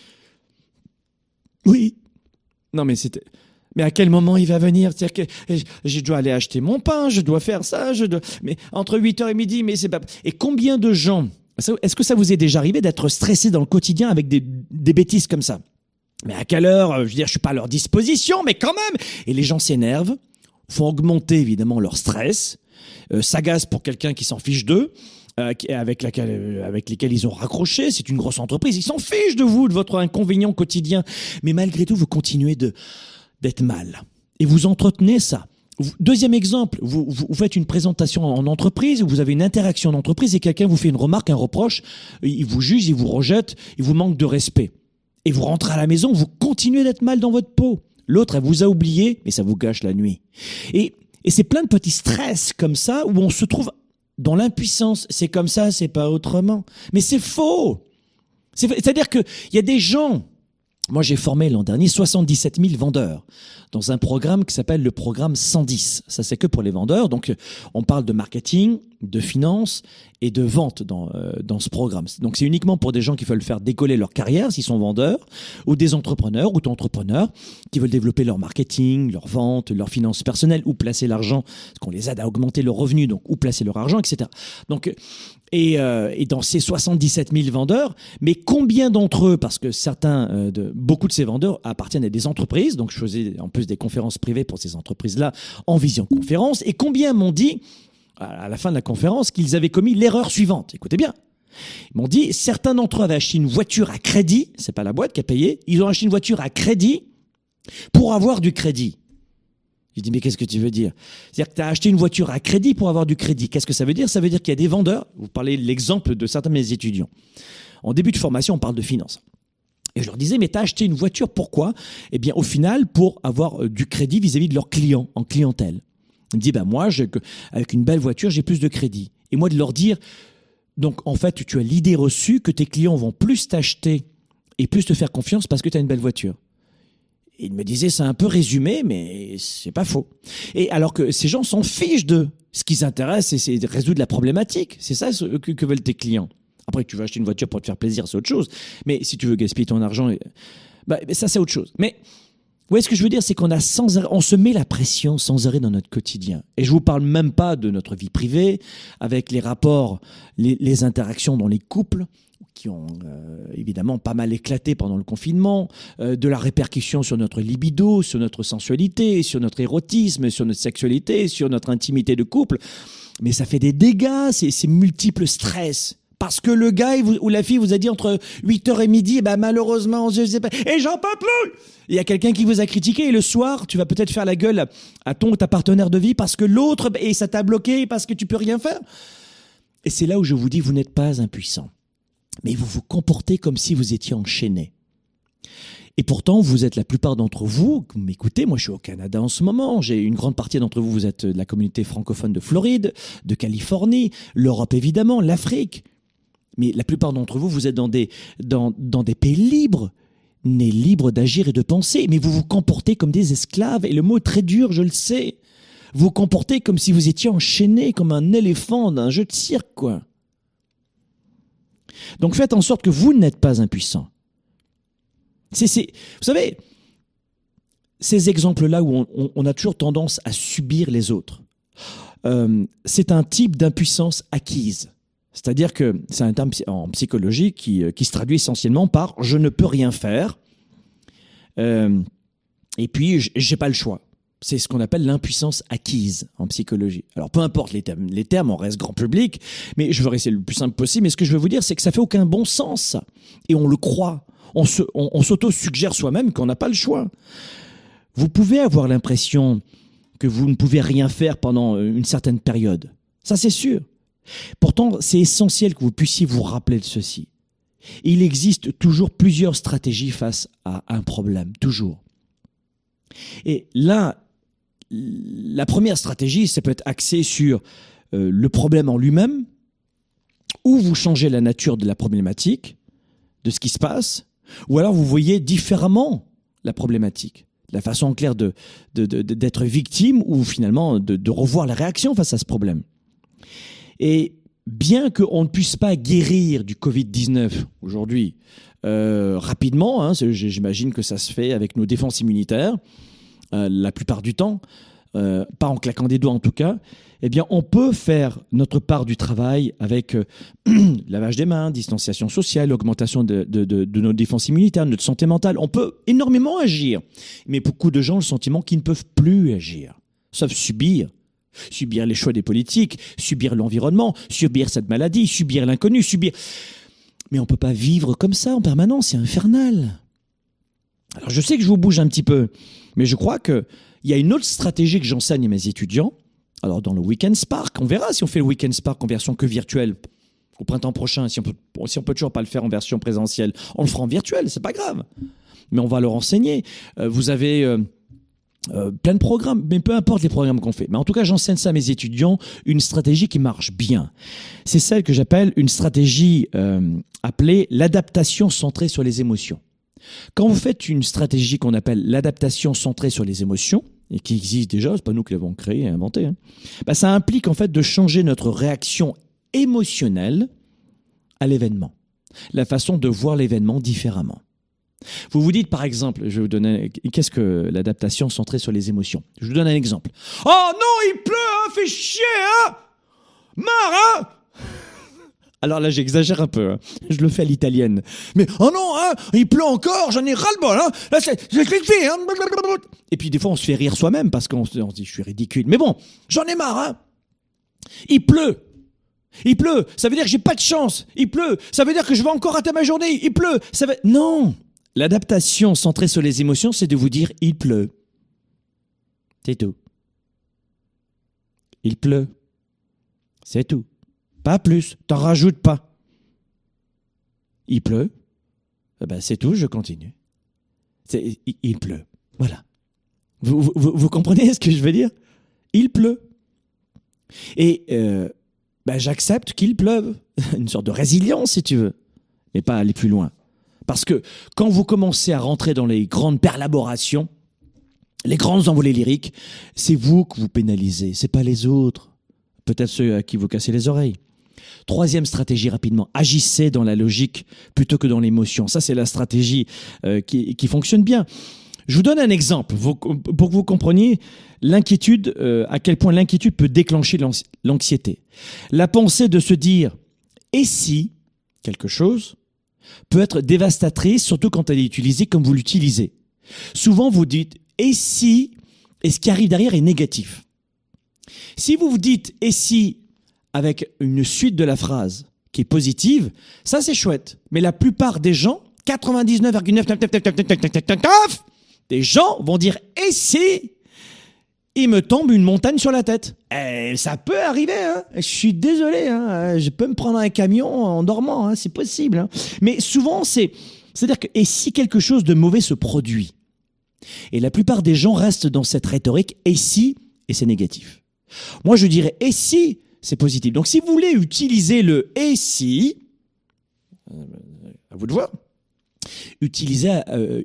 A: Oui. Non, mais c'était. Mais à quel moment il va venir? C'est-à-dire que je dois aller acheter mon pain, je dois faire ça, je dois. Mais entre 8h et midi, mais c'est pas. Et combien de gens? Est-ce que ça vous est déjà arrivé d'être stressé dans le quotidien avec des bêtises comme ça? Mais à quelle heure Je veux dire, je suis pas à leur disposition, mais quand même. Et les gens s'énervent, font augmenter évidemment leur stress, euh, s'agacent pour quelqu'un qui s'en fiche d'eux. Euh, avec, euh, lesquels ils ont raccroché, c'est une grosse entreprise, ils s'en fichent de vous, de votre inconvénient quotidien, mais malgré tout, vous continuez d'être mal. Et vous entretenez ça. Deuxième exemple, vous, vous, faites une présentation en entreprise, vous avez une interaction en entreprise et quelqu'un vous fait une remarque, un reproche, il vous juge, il vous rejette, il vous manque de respect et vous rentrez à la maison, vous continuez d'être mal dans votre peau. L'autre, elle vous a oublié, mais ça vous gâche la nuit. Et, et c'est plein de petits stress comme ça où on se trouve dans l'impuissance. C'est comme ça, c'est pas autrement. Mais c'est faux. C'est-à-dire qu'il y a des gens, moi j'ai formé l'an dernier 77 000 vendeurs dans un programme qui s'appelle le programme 110. Ça c'est que pour les vendeurs. Donc on parle de marketing, de finance et de vente dans, euh, dans ce programme. Donc c'est uniquement pour des gens qui veulent faire décoller leur carrière, s'ils sont vendeurs, ou des entrepreneurs ou entrepreneurs qui veulent développer leur marketing, leur vente, leur finance personnelle, ou placer l'argent, parce qu'on les aide à augmenter leurs revenus, donc où placer leur argent, etc. Donc et, euh, et, dans ces 77 000 vendeurs, mais combien d'entre eux, parce que certains, euh, de, beaucoup de ces vendeurs appartiennent à des entreprises, donc je faisais en plus des conférences privées pour ces entreprises-là en vision conférence, et combien m'ont dit à la fin de la conférence qu'ils avaient commis l'erreur suivante. Écoutez bien. Ils m'ont dit, certains d'entre eux avaient acheté une voiture à crédit, c'est pas la boîte qui a payé, ils ont acheté une voiture à crédit pour avoir du crédit. Je dis, mais qu'est-ce que tu veux dire? C'est-à-dire que tu acheté une voiture à crédit pour avoir du crédit. Qu'est-ce que ça veut dire? Ça veut dire qu'il y a des vendeurs, vous parlez l'exemple de certains de mes étudiants. En début de formation, on parle de finance. Et je leur disais, mais tu as acheté une voiture, pourquoi? Eh bien, au final, pour avoir euh, du crédit vis-à-vis de leurs clients, en clientèle. Il me dit, ben moi, avec une belle voiture, j'ai plus de crédit. Et moi, de leur dire, donc en fait, tu as l'idée reçue que tes clients vont plus t'acheter et plus te faire confiance parce que tu as une belle voiture. il me disait, c'est un peu résumé, mais c'est pas faux. Et alors que ces gens s'en fichent de ce qui s'intéresse, c'est de résoudre la problématique. C'est ça que, que, veulent tes clients. Après, tu veux acheter une voiture pour te faire plaisir, c'est autre chose. Mais si tu veux gaspiller ton argent, bah, ça c'est autre chose. Mais voyez ce que je veux dire, c'est qu'on a sans arrêt, on se met la pression sans arrêt dans notre quotidien. Et je vous parle même pas de notre vie privée, avec les rapports, les, interactions dans les couples, qui ont euh, évidemment pas mal éclaté pendant le confinement, euh, de la répercussion sur notre libido, sur notre sensualité, sur notre érotisme, sur notre sexualité, sur notre intimité de couple. Mais ça fait des dégâts, ces multiples stress. Parce que le gars ou la fille vous a dit entre 8h et midi, bah malheureusement, je sais pas, et j'en peux plus Il y a quelqu'un qui vous a critiqué et le soir, tu vas peut-être faire la gueule à ton ou ta partenaire de vie parce que l'autre, et ça t'a bloqué parce que tu peux rien faire. Et c'est là où je vous dis, vous n'êtes pas impuissant mais vous vous comportez comme si vous étiez enchaîné. Et pourtant, vous êtes la plupart d'entre vous, vous m'écoutez, moi je suis au Canada en ce moment, j'ai une grande partie d'entre vous, vous êtes de la communauté francophone de Floride, de Californie, l'Europe évidemment, l'Afrique. Mais la plupart d'entre vous, vous êtes dans des, dans, dans des pays libres, nés libres d'agir et de penser, mais vous vous comportez comme des esclaves, et le mot est très dur, je le sais. Vous vous comportez comme si vous étiez enchaîné comme un éléphant d'un jeu de cirque, quoi. Donc faites en sorte que vous n'êtes pas impuissant. C'est, vous savez, ces exemples-là où on, a toujours tendance à subir les autres, euh, c'est un type d'impuissance acquise. C'est-à-dire que c'est un terme en psychologie qui, euh, qui, se traduit essentiellement par je ne peux rien faire euh, et puis j'ai pas le choix. C'est ce qu'on appelle l'impuissance acquise en psychologie. Alors peu importe les termes, les termes, on reste grand public, mais je veux rester le plus simple possible. Mais ce que je veux vous dire, c'est que ça fait aucun bon sens. Et on le croit. On, s'auto-suggère soi-même qu'on n'a pas le choix. Vous pouvez avoir l'impression que vous ne pouvez rien faire pendant une certaine période. Ça, c'est sûr. Pourtant, c'est essentiel que vous puissiez vous rappeler de ceci. Il existe toujours plusieurs stratégies face à un problème, toujours. Et là, la première stratégie, ça peut être axé sur euh, le problème en lui-même, ou vous changez la nature de la problématique, de ce qui se passe, ou alors vous voyez différemment la problématique, la façon claire d'être victime ou finalement de, revoir la réaction face à ce problème. Et bien qu'on ne puisse pas guérir du Covid-19 aujourd'hui euh, rapidement, hein, j'imagine que ça se fait avec nos défenses immunitaires, euh, la plupart du temps, euh, pas en claquant des doigts en tout cas, eh bien, on peut faire notre part du travail avec <clears throat> lavage des mains, distanciation sociale, augmentation de, de, nos défenses immunitaires, notre santé mentale. On peut énormément agir. Mais beaucoup de gens ont le sentiment qu'ils ne peuvent plus agir, sauf subir. Subir les choix des politiques, subir l'environnement, subir cette maladie, subir l'inconnu, subir. Mais on ne peut pas vivre comme ça en permanence, c'est infernal. Alors je sais que je vous bouge un petit peu, mais je crois qu'il y a une autre stratégie que j'enseigne à mes étudiants. Alors dans le Weekend Spark, on verra si on fait le Weekend Spark en version que virtuelle au printemps prochain. Si on peut, peut toujours pas le faire en version présentielle, on le fera en virtuel, c'est pas grave. Mais on va leur enseigner. Euh, vous avez euh, euh, plein de programmes, mais peu importe les programmes qu'on fait. Mais en tout cas, j'enseigne ça à mes étudiants, une stratégie qui marche bien. C'est celle que j'appelle une stratégie appelée l'adaptation centrée sur les émotions. Quand vous faites une stratégie qu'on appelle l'adaptation centrée sur les émotions, et qui existe déjà, c'est pas nous qui l'avons créée et inventée, hein, bah ça implique en fait de changer notre réaction émotionnelle à l'événement, la façon de voir l'événement différemment. Vous vous dites par exemple, je vais vous donner, qu'est-ce que l'adaptation centrée sur les émotions? Je vous donne un exemple. Oh non, il pleut, hein, fait chier, hein Marre, hein <laughs> alors là, j'exagère un peu. Hein. Je le fais à l'italienne. Mais oh non, hein, il pleut encore, j'en ai ras-le-bol. Hein. Là, c'est, hein. Et puis des fois, on se fait rire soi-même parce qu'on se dit, je suis ridicule. Mais bon, j'en ai marre. Hein. Il pleut. Il pleut. Ça veut dire que j'ai pas de chance. Il pleut. Ça veut dire que je vais encore rater ma journée. Il pleut. Ça veut... Non. L'adaptation centrée sur les émotions, c'est de vous dire, il pleut. C'est tout. Il pleut. C'est tout. Pas plus, t'en rajoutes pas. Il pleut, eh ben c'est tout, je continue. il pleut, voilà. Vous, comprenez ce que je veux dire? Il pleut. Et euh, ben j'accepte qu'il pleuve. <laughs> Une sorte de résilience, si tu veux. Mais pas aller plus loin. Parce que quand vous commencez à rentrer dans les grandes perlaborations, les grandes envolées lyriques, c'est vous que vous pénalisez, c'est pas les autres. Peut-être ceux à qui vous cassez les oreilles. Troisième stratégie rapidement, agissez dans la logique plutôt que dans l'émotion. Ça, c'est la stratégie euh, qui, fonctionne bien. Je vous donne un exemple pour que vous compreniez l'inquiétude, euh, à quel point l'inquiétude peut déclencher l'anxiété. La pensée de se dire et si quelque chose peut être dévastatrice, surtout quand elle est utilisée comme vous l'utilisez. Souvent, vous dites et si, et ce qui arrive derrière est négatif. Si vous vous dites et si avec une suite de la phrase qui est positive, ça c'est chouette. Mais la plupart des gens, 99,9 des gens vont dire et si il me tombe une montagne sur la tête. Eh, ça peut arriver, hein. Je suis désolé, hein. Je peux me prendre un camion en dormant, hein. C'est possible. Mais souvent, c'est, c'est-à-dire que, et si quelque chose de mauvais se produit? Et la plupart des gens restent dans cette rhétorique, et si, et c'est négatif. Moi, je dirais, et si, c'est positif. Donc, si vous voulez utiliser le et si, euh, à vous de voir utiliser, euh,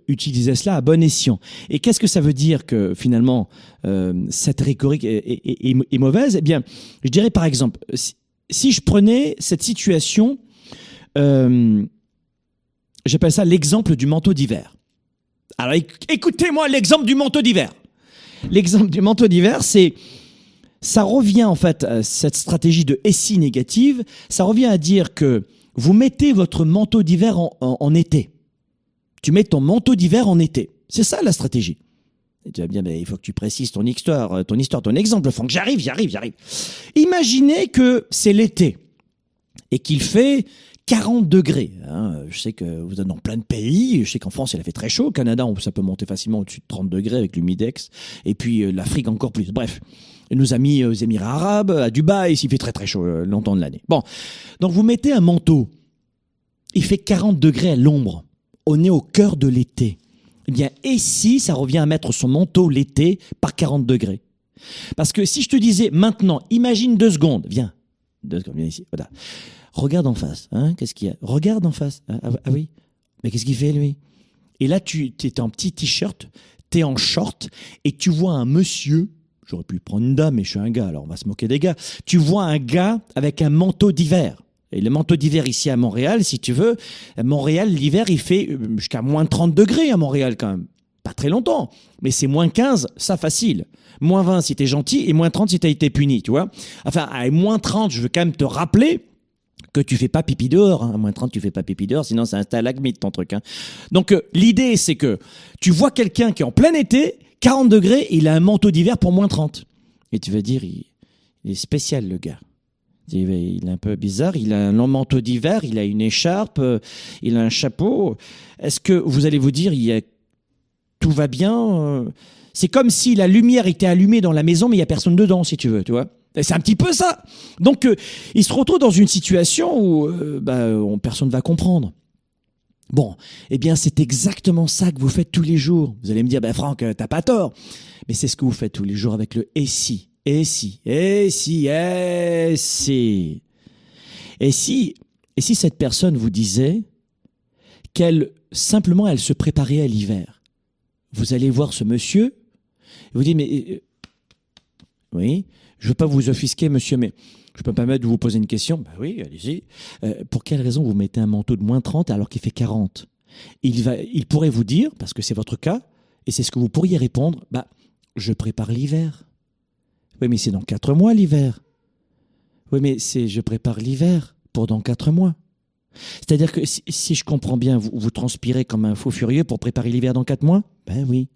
A: cela à bon escient. Et qu'est-ce que ça veut dire que finalement euh, cette rhétorique est, mauvaise? Eh bien, je dirais par exemple, si, je prenais cette situation, euh, j'appelle ça l'exemple du manteau d'hiver. Alors écoutez-moi l'exemple du manteau d'hiver. L'exemple du manteau d'hiver, c'est ça revient en fait à cette stratégie de SI négative, ça revient à dire que vous mettez votre manteau d'hiver en été. Tu mets ton manteau d'hiver en été. C'est ça la stratégie. Tu vas bien, il faut que tu précises ton histoire, euh, ton histoire, ton exemple, que J'arrive, j'arrive, j'arrive. Imaginez que c'est l'été et qu'il fait 40 degrés. Hein. Je sais que vous êtes dans plein de pays. Je sais qu'en France, il a fait très chaud. Au Canada, ça peut monter facilement au-dessus de 30 degrés avec l'humidex. Et puis euh, l'Afrique encore plus. Bref, nos amis aux Émirats arabes, à Dubaï, il fait très très chaud euh, longtemps de l'année. Bon, donc vous mettez un manteau. Il fait 40 degrés à l'ombre on est au cœur de l'été. Eh bien, et si ça revient à mettre son manteau l'été par 40 degrés? Parce que si je te disais maintenant, imagine deux secondes, viens, deux secondes, viens ici, voilà. Regarde en face, hein, qu'est-ce qu'il y a? Regarde en face. Ah, ah, ah oui, mais qu'est-ce qu'il fait lui? Et là, tu es en petit t-shirt, tu es en short, et tu vois un monsieur, j'aurais pu prendre une dame, mais je suis un gars, alors on va se moquer des gars, tu vois un gars avec un manteau d'hiver. Et le manteau d'hiver ici à Montréal, si tu veux, Montréal, l'hiver, il fait euh, jusqu'à moins 30 degrés à Montréal quand même. Pas très longtemps, mais c'est moins 15, ça facile. Moins 20 si t'es gentil et moins 30 si t'as été puni, tu vois. Enfin, à moins 30, je veux quand même te rappeler que tu fais pas pipi dehors. Hein. À moins 30, tu fais pas pipi dehors, sinon c'est un stalagmite ton truc. Hein. Donc euh, l'idée, c'est que tu vois quelqu'un qui est en plein été, 40 degrés, il a un manteau d'hiver pour moins 30. Et tu vas dire, il est spécial le gars. Il est un peu bizarre. Il a un long manteau d'hiver, il a une écharpe, euh, il a un chapeau. Est-ce que vous allez vous dire, il a... tout va bien euh? C'est comme si la lumière était allumée dans la maison, mais il y a personne dedans, si tu veux, tu vois. C'est un petit peu ça. Donc, euh, il se retrouve dans une situation où bah, personne ne va comprendre. Bon, eh bien, c'est exactement ça que vous faites tous les jours. Vous allez me dire, ben Franck, t'as pas tort. Mais c'est ce que vous faites tous les jours avec le si. Et si, et si, et si. Et si, et si cette personne vous disait qu'elle, simplement, elle se préparait à l'hiver. Vous allez voir ce monsieur, vous dites, mais, euh, oui, je veux pas vous offisquer, monsieur, mais je peux pas permettre de vous poser une question. Ben oui, allez-y. Euh, pour quelle raison vous mettez un manteau de moins 30 alors qu'il fait 40? Il va, il pourrait vous dire, parce que c'est votre cas, et c'est ce que vous pourriez répondre, bah, je prépare l'hiver. Oui, mais c'est dans quatre mois l'hiver. Oui, mais c'est je prépare l'hiver pour dans quatre mois. C'est-à-dire que si, je comprends bien, vous, transpirez comme un faux furieux pour préparer l'hiver dans quatre mois? Ben oui.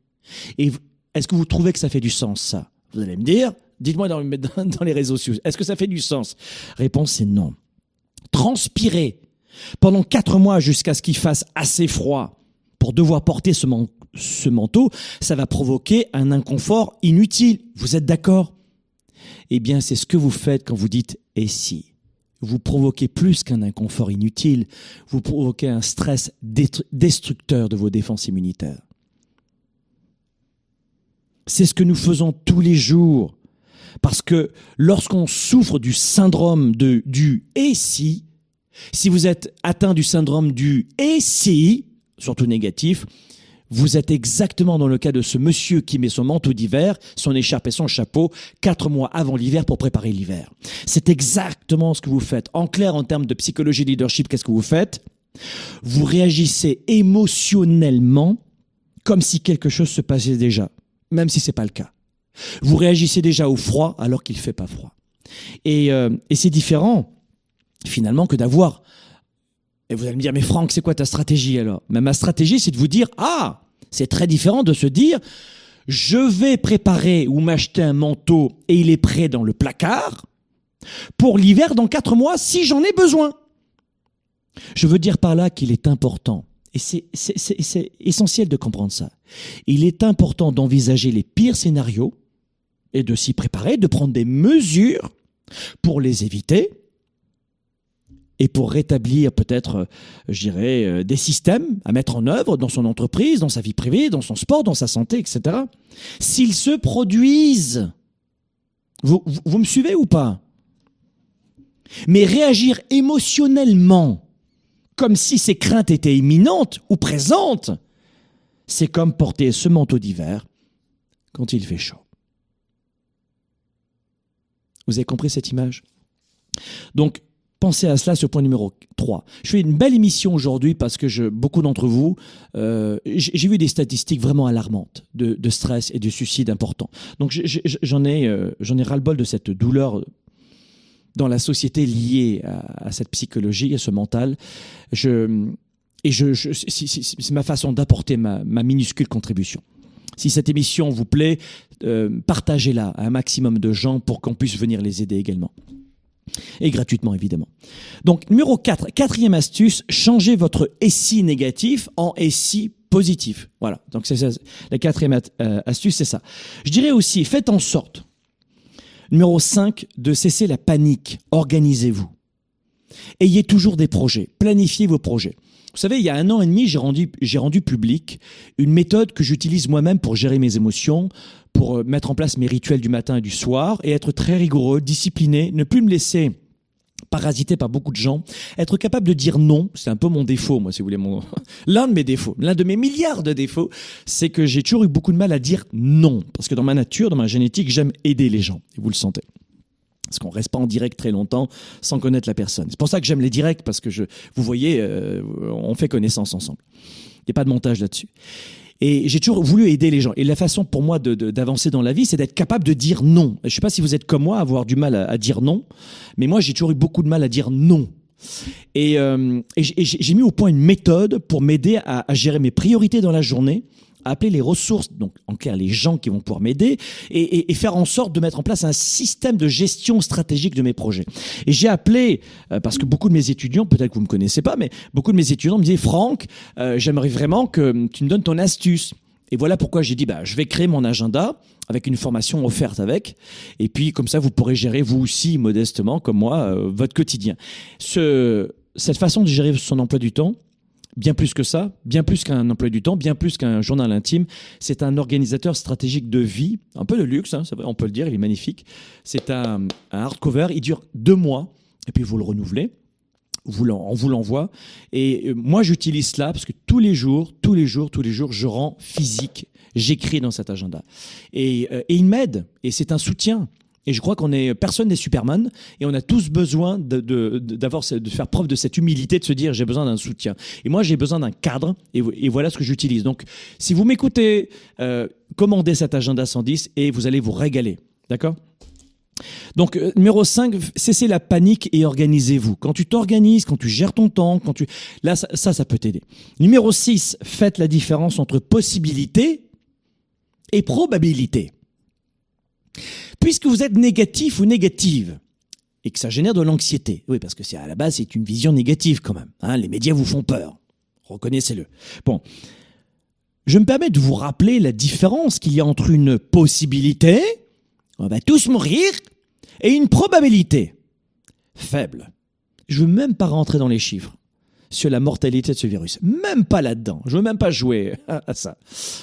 A: Et est-ce que vous trouvez que ça fait du sens, ça? Vous allez me dire, dites-moi <laughs> dans, les réseaux sociaux, est-ce que ça fait du sens? Réponse, c'est non. Transpirer pendant quatre mois jusqu'à ce qu'il fasse assez froid pour devoir porter ce manteau, ça va provoquer un inconfort inutile. Vous êtes d'accord? Eh bien, c'est ce que vous faites quand vous dites et si. Vous provoquez plus qu'un inconfort inutile, vous provoquez un stress destructeur de vos défenses immunitaires. C'est ce que nous faisons tous les jours. Parce que lorsqu'on souffre du syndrome du et si, si vous êtes atteint du syndrome du et si, surtout négatif, vous êtes exactement dans le cas de ce monsieur qui met son manteau d'hiver, son écharpe et son chapeau quatre mois avant l'hiver pour préparer l'hiver. C'est exactement ce que vous faites. En clair, en termes de psychologie leadership, qu'est-ce que vous faites? Vous réagissez émotionnellement comme si quelque chose se passait déjà, même si c'est pas le cas. Vous réagissez déjà au froid alors qu'il fait pas froid. Et, euh, et c'est différent finalement que d'avoir Et vous allez me dire, mais Franck, c'est quoi ta stratégie alors? Mais ma stratégie, c'est de vous dire, ah, c'est très différent de se dire, je vais préparer ou m'acheter un manteau et il est prêt dans le placard pour l'hiver dans quatre mois si j'en ai besoin. Je veux dire par là qu'il est important, et c'est essentiel de comprendre ça, il est important d'envisager les pires scénarios et de s'y préparer, de prendre des mesures pour les éviter et pour rétablir peut-être, euh, je dirais, euh, des systèmes à mettre en œuvre dans son entreprise, dans sa vie privée, dans son sport, dans sa santé, etc. S'ils se produisent, vous, vous, me suivez ou pas? Mais réagir émotionnellement, comme si ces craintes étaient imminentes ou présentes, c'est comme porter ce manteau d'hiver quand il fait chaud. Vous avez compris cette image? Donc, Pensez à cela, ce point numéro 3. Je fais une belle émission aujourd'hui parce que beaucoup d'entre vous, euh, j'ai vu des statistiques vraiment alarmantes de, stress et de suicide importants. Donc j'en ai, euh, ai ras-le-bol de cette douleur dans la société liée à, cette psychologie, à ce mental. Et c'est ma façon d'apporter ma, minuscule contribution. Si cette émission vous plaît, euh, partagez-la à un maximum de gens pour qu'on puisse venir les aider également. Et gratuitement, évidemment. Donc, numéro 4, quatrième astuce, changez votre SI négatif en SI positif. Voilà. Donc, c'est La quatrième euh, astuce, c'est ça. Je dirais aussi, faites en sorte, numéro 5, de cesser la panique. Organisez-vous. Ayez toujours des projets. Planifiez vos projets. Vous savez, il y a un an et demi, j'ai rendu, j'ai public une méthode que j'utilise moi-même pour gérer mes émotions, pour euh, mettre en place mes rituels du matin et du soir et être très rigoureux, discipliné, ne plus me laisser parasiter par beaucoup de gens, être capable de dire non, c'est un peu mon défaut, moi, si vous voulez, <laughs> l'un de mes défauts, l'un de mes milliards de défauts, c'est que j'ai toujours eu beaucoup de mal à dire non, parce que dans ma nature, dans ma génétique, j'aime aider les gens, et vous le sentez. Parce qu'on reste pas en direct très longtemps sans connaître la personne. C'est pour ça que j'aime les directs, parce que je, vous voyez, euh, on fait connaissance ensemble. Il n'y a pas de montage là-dessus. Et j'ai toujours voulu aider les gens. Et la façon pour moi d'avancer dans la vie, c'est d'être capable de dire non. Je ne sais pas si vous êtes comme moi, avoir du mal à, dire non, mais moi j'ai toujours eu beaucoup de mal à dire non. Et, euh, j'ai mis au point une méthode pour m'aider à gérer mes priorités dans la journée appeler les ressources, donc en clair les gens qui vont pouvoir m'aider, et, faire en sorte de mettre en place un système de gestion stratégique de mes projets. Et j'ai appelé, euh, parce que beaucoup de mes étudiants, peut-être que vous ne me connaissez pas, mais beaucoup de mes étudiants me disaient, Franck, euh, j'aimerais vraiment que tu me donnes ton astuce. Et voilà pourquoi j'ai dit, bah, je vais créer mon agenda avec une formation offerte avec. Et puis, comme ça, vous pourrez gérer, vous aussi, modestement, comme moi, euh, votre quotidien. Ce, cette façon de gérer son emploi du temps, bien plus que ça, bien plus qu'un emploi du temps, bien plus qu'un journal intime. C'est un organisateur stratégique de vie, un peu de luxe, hein, on peut le dire, il est magnifique. C'est un, hardcover, il dure deux mois, et puis vous le renouvelez. on vous l'envoie. Et euh, moi, j'utilise cela parce que tous les jours, tous les jours, tous les jours, je rends physique. J'écris dans cet agenda. Et, euh, et il m'aide. Et c'est un soutien. Et je crois qu'on est personne n'est Superman et on a tous besoin de, d'avoir de, faire preuve de cette humilité de se dire j'ai besoin d'un soutien. Et moi j'ai besoin d'un cadre et, voilà ce que j'utilise. Donc si vous m'écoutez, euh, commandez cet agenda 110 et vous allez vous régaler. D'accord? Donc, euh, numéro 5, cessez la panique et organisez-vous. Quand tu t'organises, quand tu gères ton temps, quand tu... Là, ça, ça, ça peut t'aider. Numéro 6, faites la différence entre possibilité et probabilité. Puisque vous êtes négatif ou négative, et que ça génère de l'anxiété, oui, parce que c'est à la base, c'est une vision négative quand même. Hein, les médias vous font peur. Reconnaissez-le. Bon. Je me permets de vous rappeler la différence qu'il y a entre une possibilité, on va tous mourir, et une probabilité faible. Je veux même pas rentrer dans les chiffres sur la mortalité de ce virus. Même pas là-dedans. Je veux même pas jouer <laughs> à ça.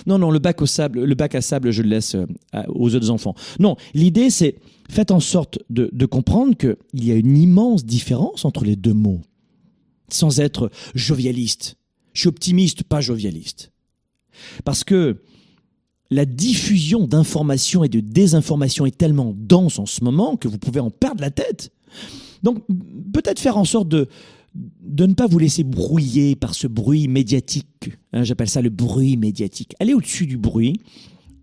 A: Non, non, le bac au sable, le bac à sable, je le laisse euh, aux autres enfants. Non, l'idée c'est faites en sorte de, de comprendre qu'il y a une immense différence entre les deux mots. Sans être jovialiste. Je suis optimiste, pas jovialiste. Parce que la diffusion d'informations et de désinformations est tellement dense en ce moment que vous pouvez en perdre la tête. Donc peut-être faire en sorte de, de ne pas vous laisser brouiller par ce bruit médiatique. Hein, j'appelle ça le bruit médiatique. Allez au-dessus du bruit.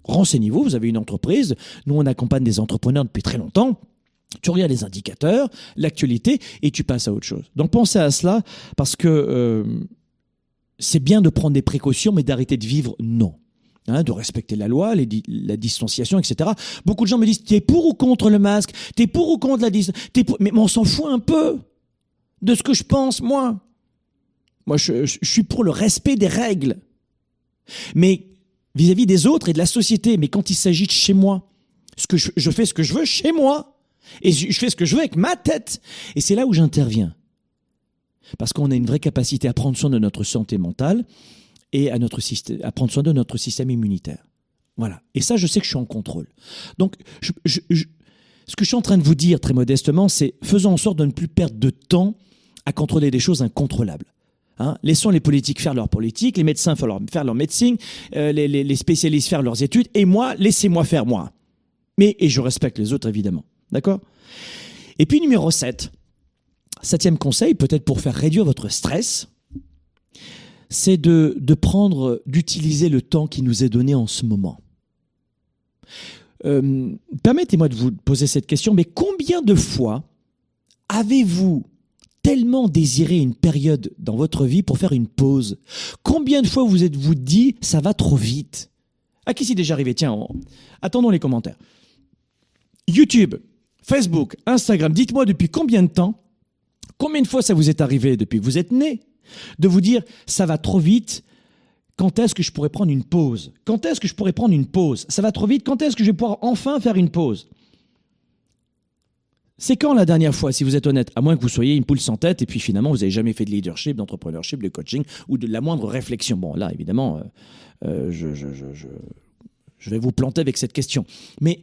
A: Renseignez-vous, vous avez une entreprise. Nous, on accompagne des entrepreneurs depuis très longtemps. Tu regardes les indicateurs, l'actualité, et tu passes à autre chose. Donc pensez à cela, parce que euh, c'est bien de prendre des précautions, mais d'arrêter de vivre, non. Hein, de respecter la loi, la distanciation, etc. Beaucoup de gens me disent, t'es pour ou contre le masque? T'es pour ou contre la distanciation Mais on s'en fout un peu de ce que je pense, moi. Moi, je, suis pour le respect des règles. Mais vis-à-vis des autres et de la société, mais quand il s'agit de chez moi, ce que je, fais ce que je veux chez moi, et je fais ce que je veux avec ma tête. Et c'est là où j'interviens. Parce qu'on a une vraie capacité à prendre soin de notre santé mentale et à, notre système, à prendre soin de notre système immunitaire. Voilà. Et ça, je sais que je suis en contrôle. Donc, ce que je suis en train de vous dire très modestement, c'est faisons en sorte de ne plus perdre de temps à contrôler des choses incontrôlables. Hein Laissons les politiques faire leur politique, les médecins faire leur, médecine, euh, les, spécialistes faire leurs études, et moi, laissez-moi faire moi. Mais, et je respecte les autres évidemment. D'accord? Et puis numéro 7, septième conseil, peut-être pour faire réduire votre stress, c'est de, de prendre, d'utiliser le temps qui nous est donné en ce moment. Euh, Permettez-moi de vous poser cette question, mais combien de fois avez-vous tellement désiré une période dans votre vie pour faire une pause. Combien de fois vous êtes-vous dit ça va trop vite? À qui c'est déjà arrivé? Tiens, attendons les commentaires. YouTube, Facebook, Instagram, dites-moi depuis combien de temps, combien de fois ça vous est arrivé depuis que vous êtes né, de vous dire ça va trop vite, quand est-ce que je pourrais prendre une pause? Quand est-ce que je pourrais prendre une pause? Ça va trop vite, quand est-ce que je vais pouvoir enfin faire une pause? C'est quand la dernière fois, si vous êtes honnête, à moins que vous soyez une poule sans tête et puis finalement vous n'avez jamais fait de leadership, d'entrepreneurship, de coaching ou de la moindre réflexion. Bon, là évidemment, euh, euh, je, vais vous planter avec cette question. Mais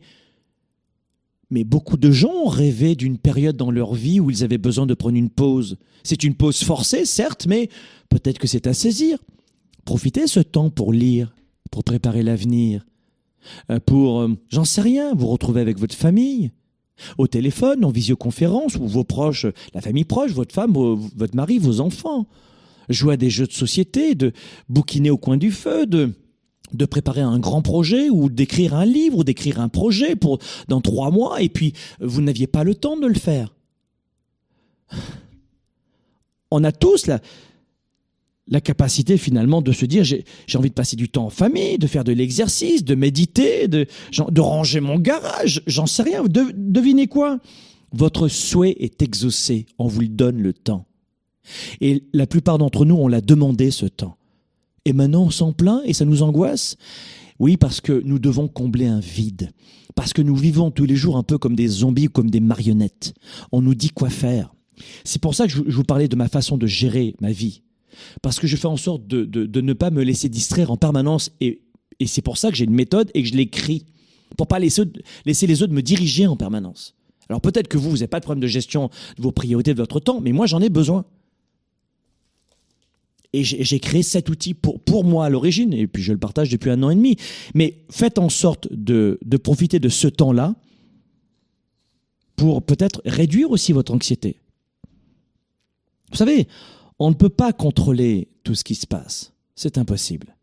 A: mais beaucoup de gens ont rêvé d'une période dans leur vie où ils avaient besoin de prendre une pause. C'est une pause forcée, certes, mais peut-être que c'est à saisir. Profitez ce temps pour lire, pour préparer l'avenir, euh, pour, j'en sais rien, vous retrouver avec votre famille, au téléphone, en visioconférence, ou vos proches, la famille proche, votre femme, votre mari, vos enfants. Jouer à des jeux de société, de bouquiner au coin du feu, de préparer un grand projet ou d'écrire un livre ou d'écrire un projet pour dans trois mois et puis vous n'aviez pas le temps de le faire. On a tous la, la capacité finalement de se dire j'ai envie de passer du temps en famille, de faire de l'exercice, de méditer, de, de ranger mon garage, j'en sais rien. De, devinez quoi? Votre souhait est exaucé, on vous le donne le temps. Et la plupart d'entre nous, on l'a demandé ce temps. Et maintenant, on s'en plaint et ça nous angoisse? Oui, parce que nous devons combler un vide. Parce que nous vivons tous les jours un peu comme des zombies ou comme des marionnettes. On nous dit quoi faire. C'est pour ça que je vous parlais de ma façon de gérer ma vie. Parce que je fais en sorte de, de, ne pas me laisser distraire en permanence. Et, et c'est pour ça que j'ai une méthode et que je l'écris. Pour pas laisser, laisser les autres me diriger en permanence. Alors peut-être que vous, vous n'avez pas de problème de gestion de vos priorités de votre temps, mais moi j'en ai besoin. Et j'ai créé cet outil pour, pour moi à l'origine, et puis je le partage depuis un an et demi. Mais faites en sorte de, de profiter de ce temps-là pour peut-être réduire aussi votre anxiété. Vous savez, on ne peut pas contrôler tout ce qui se passe. C'est impossible.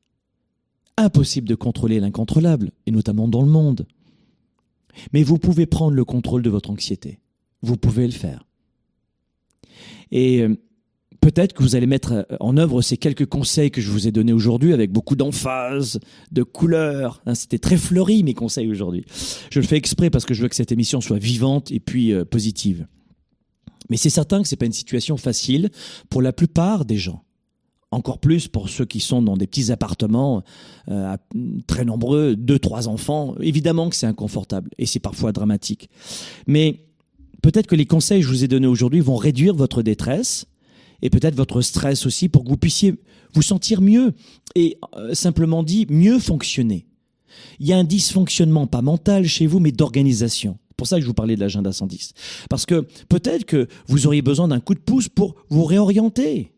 A: Impossible de contrôler l'incontrôlable, et notamment dans le monde. Mais vous pouvez prendre le contrôle de votre anxiété. Vous pouvez le faire. Et euh, peut-être que vous allez mettre euh, en œuvre ces quelques conseils que je vous ai donnés aujourd'hui avec beaucoup d'emphase, de couleur. Hein, c'était très fleuri mes conseils aujourd'hui. Je le fais exprès parce que je veux que cette émission soit vivante et puis euh, positive. Mais c'est certain que c'est pas une situation facile pour la plupart des gens. Encore plus pour ceux qui sont dans des petits appartements euh, très nombreux, deux, trois enfants. Évidemment que c'est inconfortable et c'est parfois dramatique. Mais peut-être que les conseils que je vous ai donnés aujourd'hui vont réduire votre détresse, et peut-être votre stress aussi pour que vous puissiez vous sentir mieux et euh, simplement dit mieux fonctionner. Il y a un dysfonctionnement pas mental chez vous mais d'organisation. C'est pour ça que je vous parlais de l'agenda 110. Parce que peut-être que vous auriez besoin d'un coup de pouce pour vous réorienter.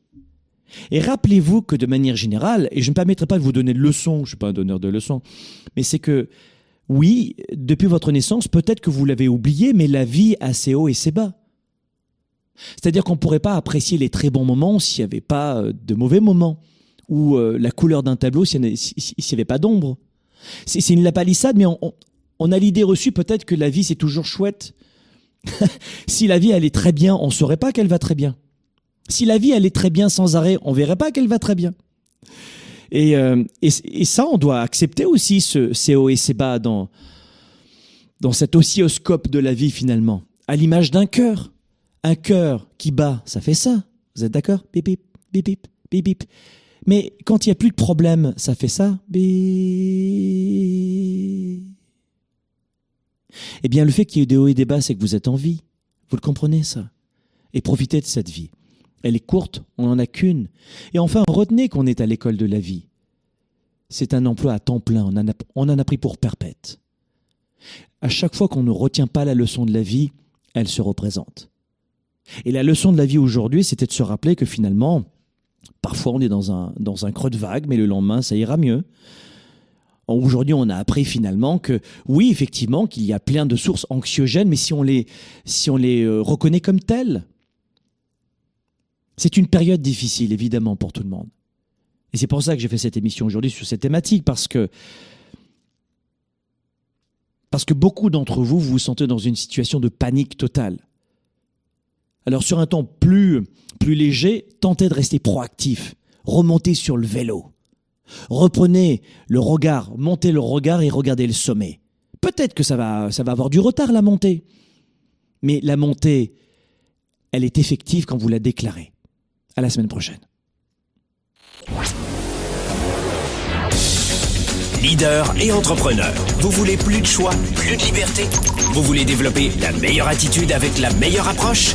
A: Et rappelez-vous que de manière générale, et je ne me permettrai pas de vous donner de leçons, je ne suis pas un donneur de leçons, mais c'est que oui, depuis votre naissance, peut-être que vous l'avez oublié, mais la vie a ses hauts et ses bas. C'est-à-dire qu'on ne pourrait pas apprécier les très bons moments s'il n'y avait pas euh, de mauvais moments, ou euh, la couleur d'un tableau s'il n'y avait pas d'ombre. C'est une lapalissade, mais on, a l'idée reçue peut-être que la vie c'est toujours chouette, <laughs> si la vie allait très bien, on saurait pas qu'elle va très bien. Si la vie allait très bien sans arrêt, on verrait pas qu'elle va très bien. Et, euh, et, ça, on doit accepter aussi ce, ces hauts et ces bas dans, dans cet oscilloscope de la vie finalement, à l'image d'un cœur. Un cœur qui bat, ça fait ça. Vous êtes d'accord? Bip bip, bip bip, bip bip. Mais quand il n'y a plus de problème, ça fait ça. Eh bien, le fait qu'il y ait des hauts et des bas, c'est que vous êtes en vie. Vous le comprenez, ça Et profitez de cette vie. Elle est courte, on n'en a qu'une. Et enfin, retenez qu'on est à l'école de la vie. C'est un emploi à temps plein, on en a, pris pour perpète. À chaque fois qu'on ne retient pas la leçon de la vie, elle se représente. Et la leçon de la vie aujourd'hui, c'était de se rappeler que finalement, parfois on est dans un creux de vague, mais le lendemain, ça ira mieux. Aujourd'hui, on a appris finalement que oui, effectivement, qu'il y a plein de sources anxiogènes, mais si on les, si on les euh, reconnaît comme telles, c'est une période difficile, évidemment, pour tout le monde. Et c'est pour ça que j'ai fait cette émission aujourd'hui sur cette thématique, parce que parce que beaucoup d'entre vous, vous sentez dans une situation de panique totale. Alors sur un temps plus, plus léger, tentez de rester proactif, remontez sur le vélo. Reprenez le regard, montez le regard et regardez le sommet. Peut-être que ça va, ça va avoir du retard la montée. Mais la montée, elle est effective quand vous la déclarez. À la semaine prochaine.
C: Leader et entrepreneur, vous voulez plus de choix, plus de liberté? Vous voulez développer la meilleure attitude avec la meilleure approche?